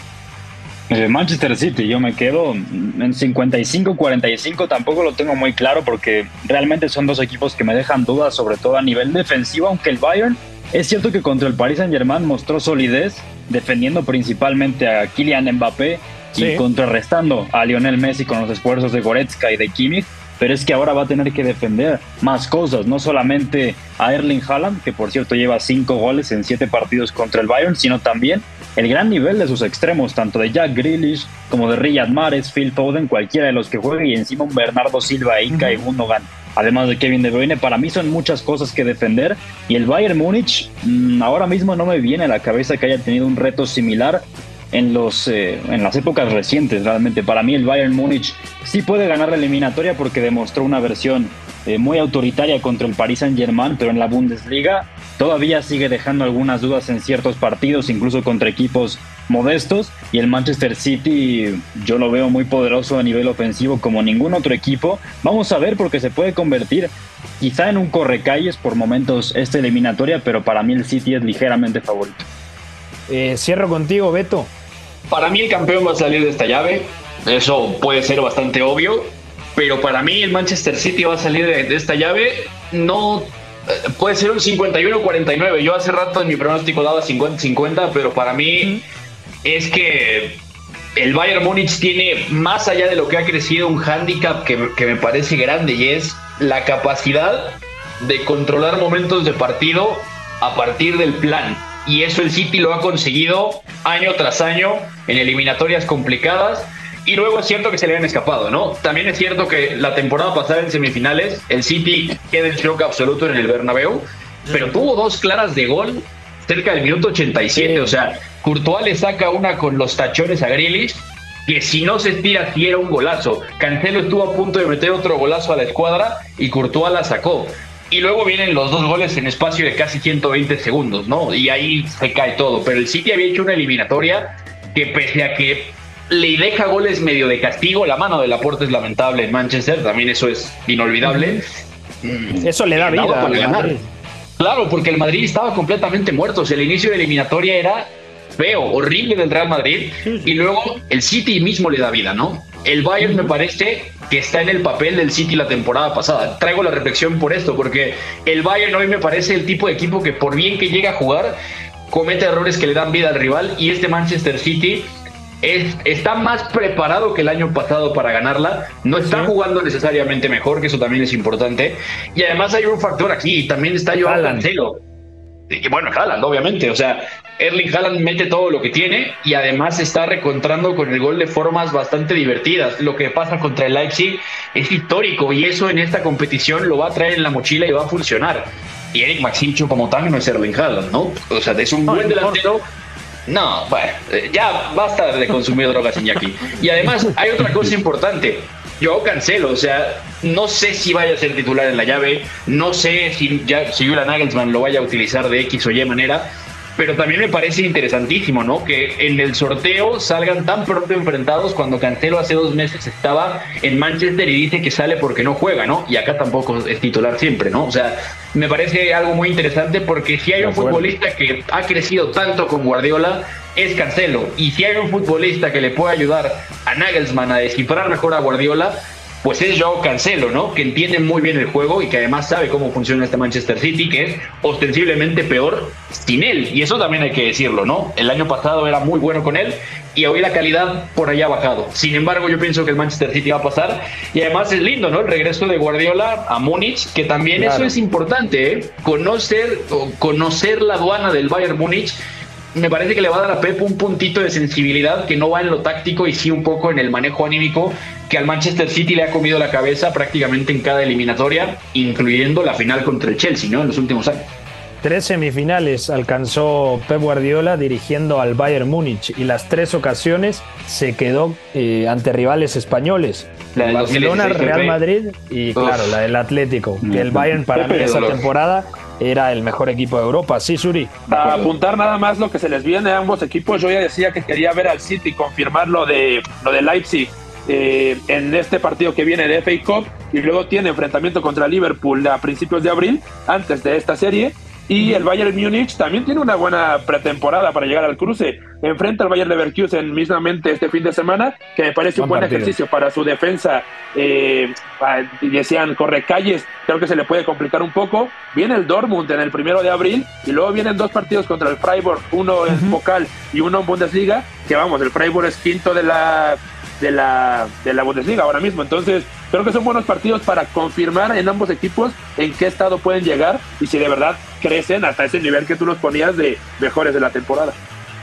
Eh, Manchester City, yo me quedo en 55-45, tampoco lo tengo muy claro porque realmente son dos equipos que me dejan dudas, sobre todo a nivel defensivo, aunque el Bayern es cierto que contra el Paris Saint Germain mostró solidez, defendiendo principalmente a Kylian Mbappé y contrarrestando a Lionel Messi con los esfuerzos de Goretzka y de Kimmich, pero es que ahora va a tener que defender más cosas, no solamente a Erling Haaland, que por cierto lleva cinco goles en siete partidos contra el Bayern, sino también el gran nivel de sus extremos, tanto de Jack Grealish como de Riyad Mahrez, Phil Foden, cualquiera de los que juegue, y encima un Bernardo Silva, Ica y Gundogan. Además de Kevin De Bruyne, para mí son muchas cosas que defender y el Bayern Múnich mm, ahora mismo no me viene a la cabeza que haya tenido un reto similar en, los, eh, en las épocas recientes, realmente. Para mí el Bayern Múnich sí puede ganar la eliminatoria porque demostró una versión eh, muy autoritaria contra el Paris Saint Germain, pero en la Bundesliga todavía sigue dejando algunas dudas en ciertos partidos, incluso contra equipos modestos. Y el Manchester City yo lo veo muy poderoso a nivel ofensivo como ningún otro equipo. Vamos a ver porque se puede convertir quizá en un correcalles por momentos esta eliminatoria, pero para mí el City es ligeramente favorito. Eh, cierro contigo, Beto. Para mí el campeón va a salir de esta llave. Eso puede ser bastante obvio. Pero para mí el Manchester City va a salir de, esta llave. No puede ser un 51-49. Yo hace rato en mi pronóstico daba 50-50, pero para mí es que el Bayern Múnich tiene, más allá de lo que ha crecido, un hándicap que, que me parece grande y es la capacidad de controlar momentos de partido a partir del plan y eso el City lo ha conseguido año tras año en eliminatorias complicadas. Y luego es cierto que se le han escapado, ¿no? También es cierto que la temporada pasada en semifinales, el City queda en shock absoluto en el Bernabéu, pero tuvo dos claras de gol cerca del minuto 87. O sea, Courtois le saca una con los tachones a Grealish, que si no se estira, sí era un golazo. Cancelo estuvo a punto de meter otro golazo a la escuadra y Courtois la sacó. Y luego vienen los dos goles en espacio de casi 120 segundos, ¿no? Y ahí se cae todo. Pero el City había hecho una eliminatoria que pese a que le deja goles medio de castigo, la mano del aporte es lamentable en Manchester, también eso es inolvidable. Eso le da vida. Para ganar. Claro, porque el Madrid estaba completamente muerto. O sea, el inicio de eliminatoria era feo, horrible del Real Madrid. Y luego el City mismo le da vida, ¿no? El Bayern me parece que está en el papel del City la temporada pasada. Traigo la reflexión por esto, porque el Bayern hoy me parece el tipo de equipo que por bien que llega a jugar, comete errores que le dan vida al rival y este Manchester City es, está más preparado que el año pasado para ganarla. No está jugando necesariamente mejor, que eso también es importante. Y además hay un factor aquí, también está Joao Cancelo. Y bueno, Haaland, obviamente. O sea, Erling Haaland mete todo lo que tiene y además está recontrando con el gol de formas bastante divertidas. Lo que pasa contra el Leipzig es histórico y eso en esta competición lo va a traer en la mochila y va a funcionar. Y Eric Maximcho como tal no es Erling Haaland, ¿no? O sea, es un buen delantero. No, bueno, eh, ya basta de consumir drogas, Iñaki. Y además hay otra cosa importante. Yo cancelo, o sea, no sé si vaya a ser titular en la llave, no sé si, ya, si Julian Nagelsmann lo vaya a utilizar de X o Y manera, pero también me parece interesantísimo, ¿no? Que en el sorteo salgan tan pronto enfrentados cuando Cancelo hace dos meses estaba en Manchester y dice que sale porque no juega, ¿no? Y acá tampoco es titular siempre, ¿no? O sea, me parece algo muy interesante porque si hay un futbolista que ha crecido tanto con Guardiola, es Cancelo. Y si hay un futbolista que le puede ayudar a Nagelsmann a descifrar mejor a Guardiola, pues es Joao Cancelo, ¿no? Que entiende muy bien el juego y que además sabe cómo funciona este Manchester City, que es ostensiblemente peor sin él. Y eso también hay que decirlo, ¿no? El año pasado era muy bueno con él y hoy la calidad por allá ha bajado. Sin embargo, yo pienso que el Manchester City va a pasar y además es lindo, ¿no? El regreso de Guardiola a Múnich, que también eso es importante, ¿eh? Conocer, conocer la aduana del Bayern Múnich me parece que le va a dar a Pep un puntito de sensibilidad que no va en lo táctico y sí un poco en el manejo anímico que al Manchester City le ha comido la cabeza prácticamente en cada eliminatoria, incluyendo la final contra el Chelsea, ¿no? En los últimos años. Tres semifinales alcanzó Pep Guardiola dirigiendo al Bayern Múnich y las tres ocasiones se quedó eh, ante rivales españoles. La Barcelona, Real Madrid y claro, la del Atlético. Que el Bayern para mí esa temporada era el mejor equipo de Europa, sí, Suri. Para apuntar nada más lo que se les viene a ambos equipos, yo ya decía que quería ver al City confirmar lo de, lo de Leipzig eh, en este partido que viene de FA Cup y luego tiene enfrentamiento contra Liverpool a principios de abril, antes de esta serie. Y el Bayern Múnich también tiene una buena pretemporada para llegar al cruce. Enfrenta al Bayern Leverkusen mismamente este fin de semana, que me parece un buen ejercicio para su defensa. Eh, decían, corre calles, creo que se le puede complicar un poco. Viene el Dortmund en el primero de abril y luego vienen dos partidos contra el Freiburg, uno en Vocal y uno en Bundesliga, que vamos, el Freiburg es quinto de la de la, de la Bundesliga ahora mismo. Entonces, creo que son buenos partidos para confirmar en ambos equipos en qué estado pueden llegar y si de verdad crecen hasta ese nivel que tú los ponías de mejores de la temporada.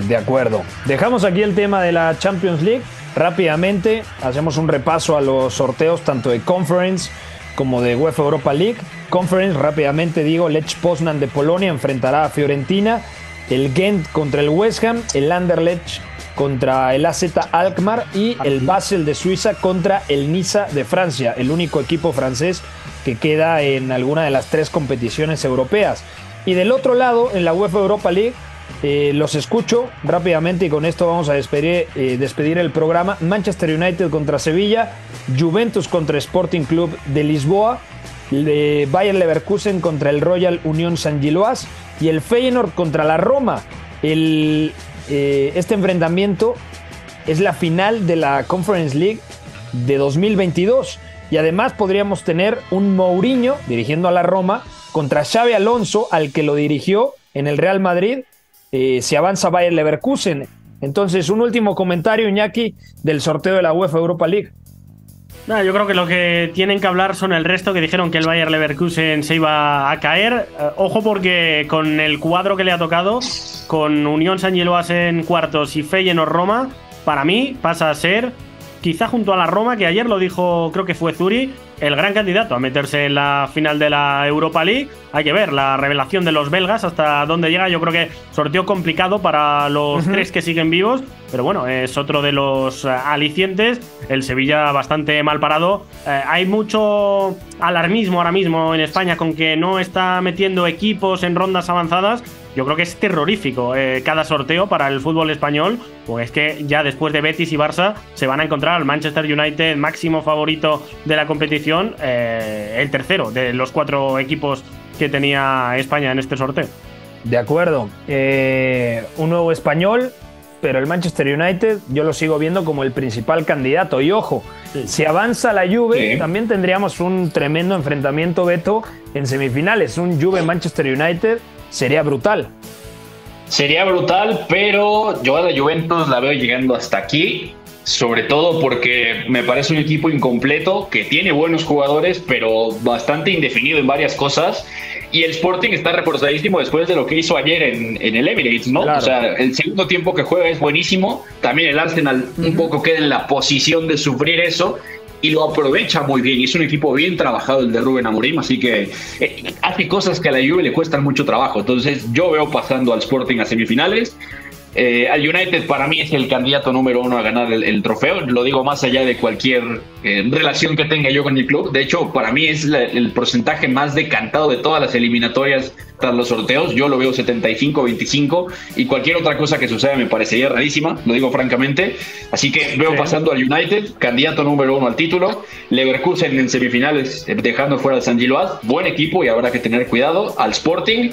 De acuerdo. Dejamos aquí el tema de la Champions League. Rápidamente hacemos un repaso a los sorteos tanto de Conference como de UEFA Europa League. Conference, rápidamente digo, Lech Poznan de Polonia enfrentará a Fiorentina, el Gent contra el West Ham, el Anderlecht contra el AZ Alkmaar y el Basel de Suiza contra el Niza de Francia, el único equipo francés que queda en alguna de las tres competiciones europeas. Y del otro lado, en la UEFA Europa League, eh, los escucho rápidamente y con esto vamos a despedir, eh, despedir el programa. Manchester United contra Sevilla, Juventus contra Sporting Club de Lisboa, Bayern Leverkusen contra el Royal Unión San Giloas y el Feyenoord contra la Roma. El eh, este enfrentamiento es la final de la Conference League de 2022. Y además podríamos tener un Mourinho dirigiendo a la Roma contra Xavi Alonso, al que lo dirigió en el Real Madrid. Eh, se avanza Bayern Leverkusen. Entonces, un último comentario, Iñaki, del sorteo de la UEFA Europa League yo creo que lo que tienen que hablar son el resto que dijeron que el Bayer Leverkusen se iba a caer. Eh, ojo porque con el cuadro que le ha tocado, con Unión San Giloas en cuartos y Feyenoord Roma, para mí pasa a ser quizá junto a la Roma, que ayer lo dijo, creo que fue Zuri, el gran candidato a meterse en la final de la Europa League. Hay que ver la revelación de los belgas hasta dónde llega. Yo creo que sorteo complicado para los tres que siguen vivos, pero bueno, es otro de los eh, alicientes. El Sevilla bastante mal parado. Eh, hay mucho alarmismo ahora mismo en España con que no está metiendo equipos en rondas avanzadas yo creo que es terrorífico eh, cada sorteo para el fútbol español, pues es que ya después de Betis y Barça se van a encontrar al Manchester United máximo favorito de la competición, eh, el tercero de los cuatro equipos que tenía España en este sorteo. De acuerdo. Eh, un nuevo español, pero el Manchester United yo lo sigo viendo como el principal candidato. Y ojo, si avanza la Juve, también tendríamos un tremendo enfrentamiento, Beto, en semifinales. Un Juve-Manchester United sería brutal. Sería brutal, pero yo a la Juventus la veo llegando hasta aquí. Sobre todo porque me parece un equipo incompleto que tiene buenos jugadores, pero bastante indefinido en varias cosas. Y el Sporting está reforzadísimo después de lo que hizo ayer en, el Emirates, ¿no? O sea, el segundo tiempo que juega es buenísimo. También el Arsenal un poco queda en la posición de sufrir eso y lo aprovecha muy bien. Y es un equipo bien trabajado el de Rubén Amorim, así que eh, hace cosas que a la Juve le cuestan mucho trabajo. Entonces yo veo pasando al Sporting a semifinales. Eh, al United para mí es el candidato número uno a ganar el, trofeo, lo digo más allá de cualquier eh, relación que tenga yo con el club. De hecho, para mí es el porcentaje más decantado de todas las eliminatorias tras los sorteos. Yo lo veo 75-25 y cualquier otra cosa que suceda me parecería rarísima, lo digo francamente. Así que veo pasando al United, candidato número uno al título. Leverkusen en semifinales, eh, dejando fuera al San Giloas, buen equipo y habrá que tener cuidado. Al Sporting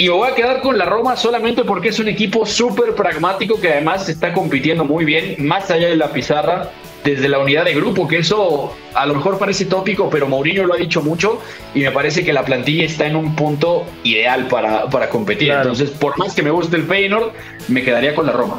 y me voy a quedar con la Roma solamente porque es un equipo súper pragmático que además está compitiendo muy bien, más allá de la pizarra, desde la unidad de grupo, que eso a lo mejor parece tópico, pero Mourinho lo ha dicho mucho y me parece que la plantilla está en un punto ideal para, para competir. Entonces, por más que me guste el Feyenoord, me quedaría con la Roma.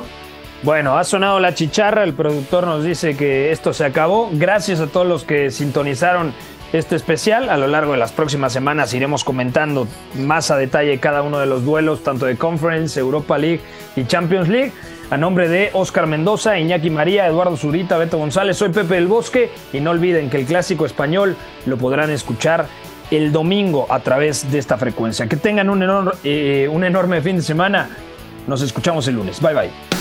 Bueno, ha sonado la chicharra, el productor nos dice que esto se acabó. Gracias a todos los que sintonizaron este especial. A lo largo de las próximas semanas iremos comentando más a detalle cada uno de los duelos, tanto de Conference, Europa League y Champions League. A nombre de Oscar Mendoza, Iñaki María, Eduardo Zurita, Beto González, soy Pepe del Bosque y no olviden que el clásico español lo podrán escuchar el domingo a través de esta frecuencia. Que tengan un, eh, un enorme fin de semana. Nos escuchamos el lunes. Bye bye.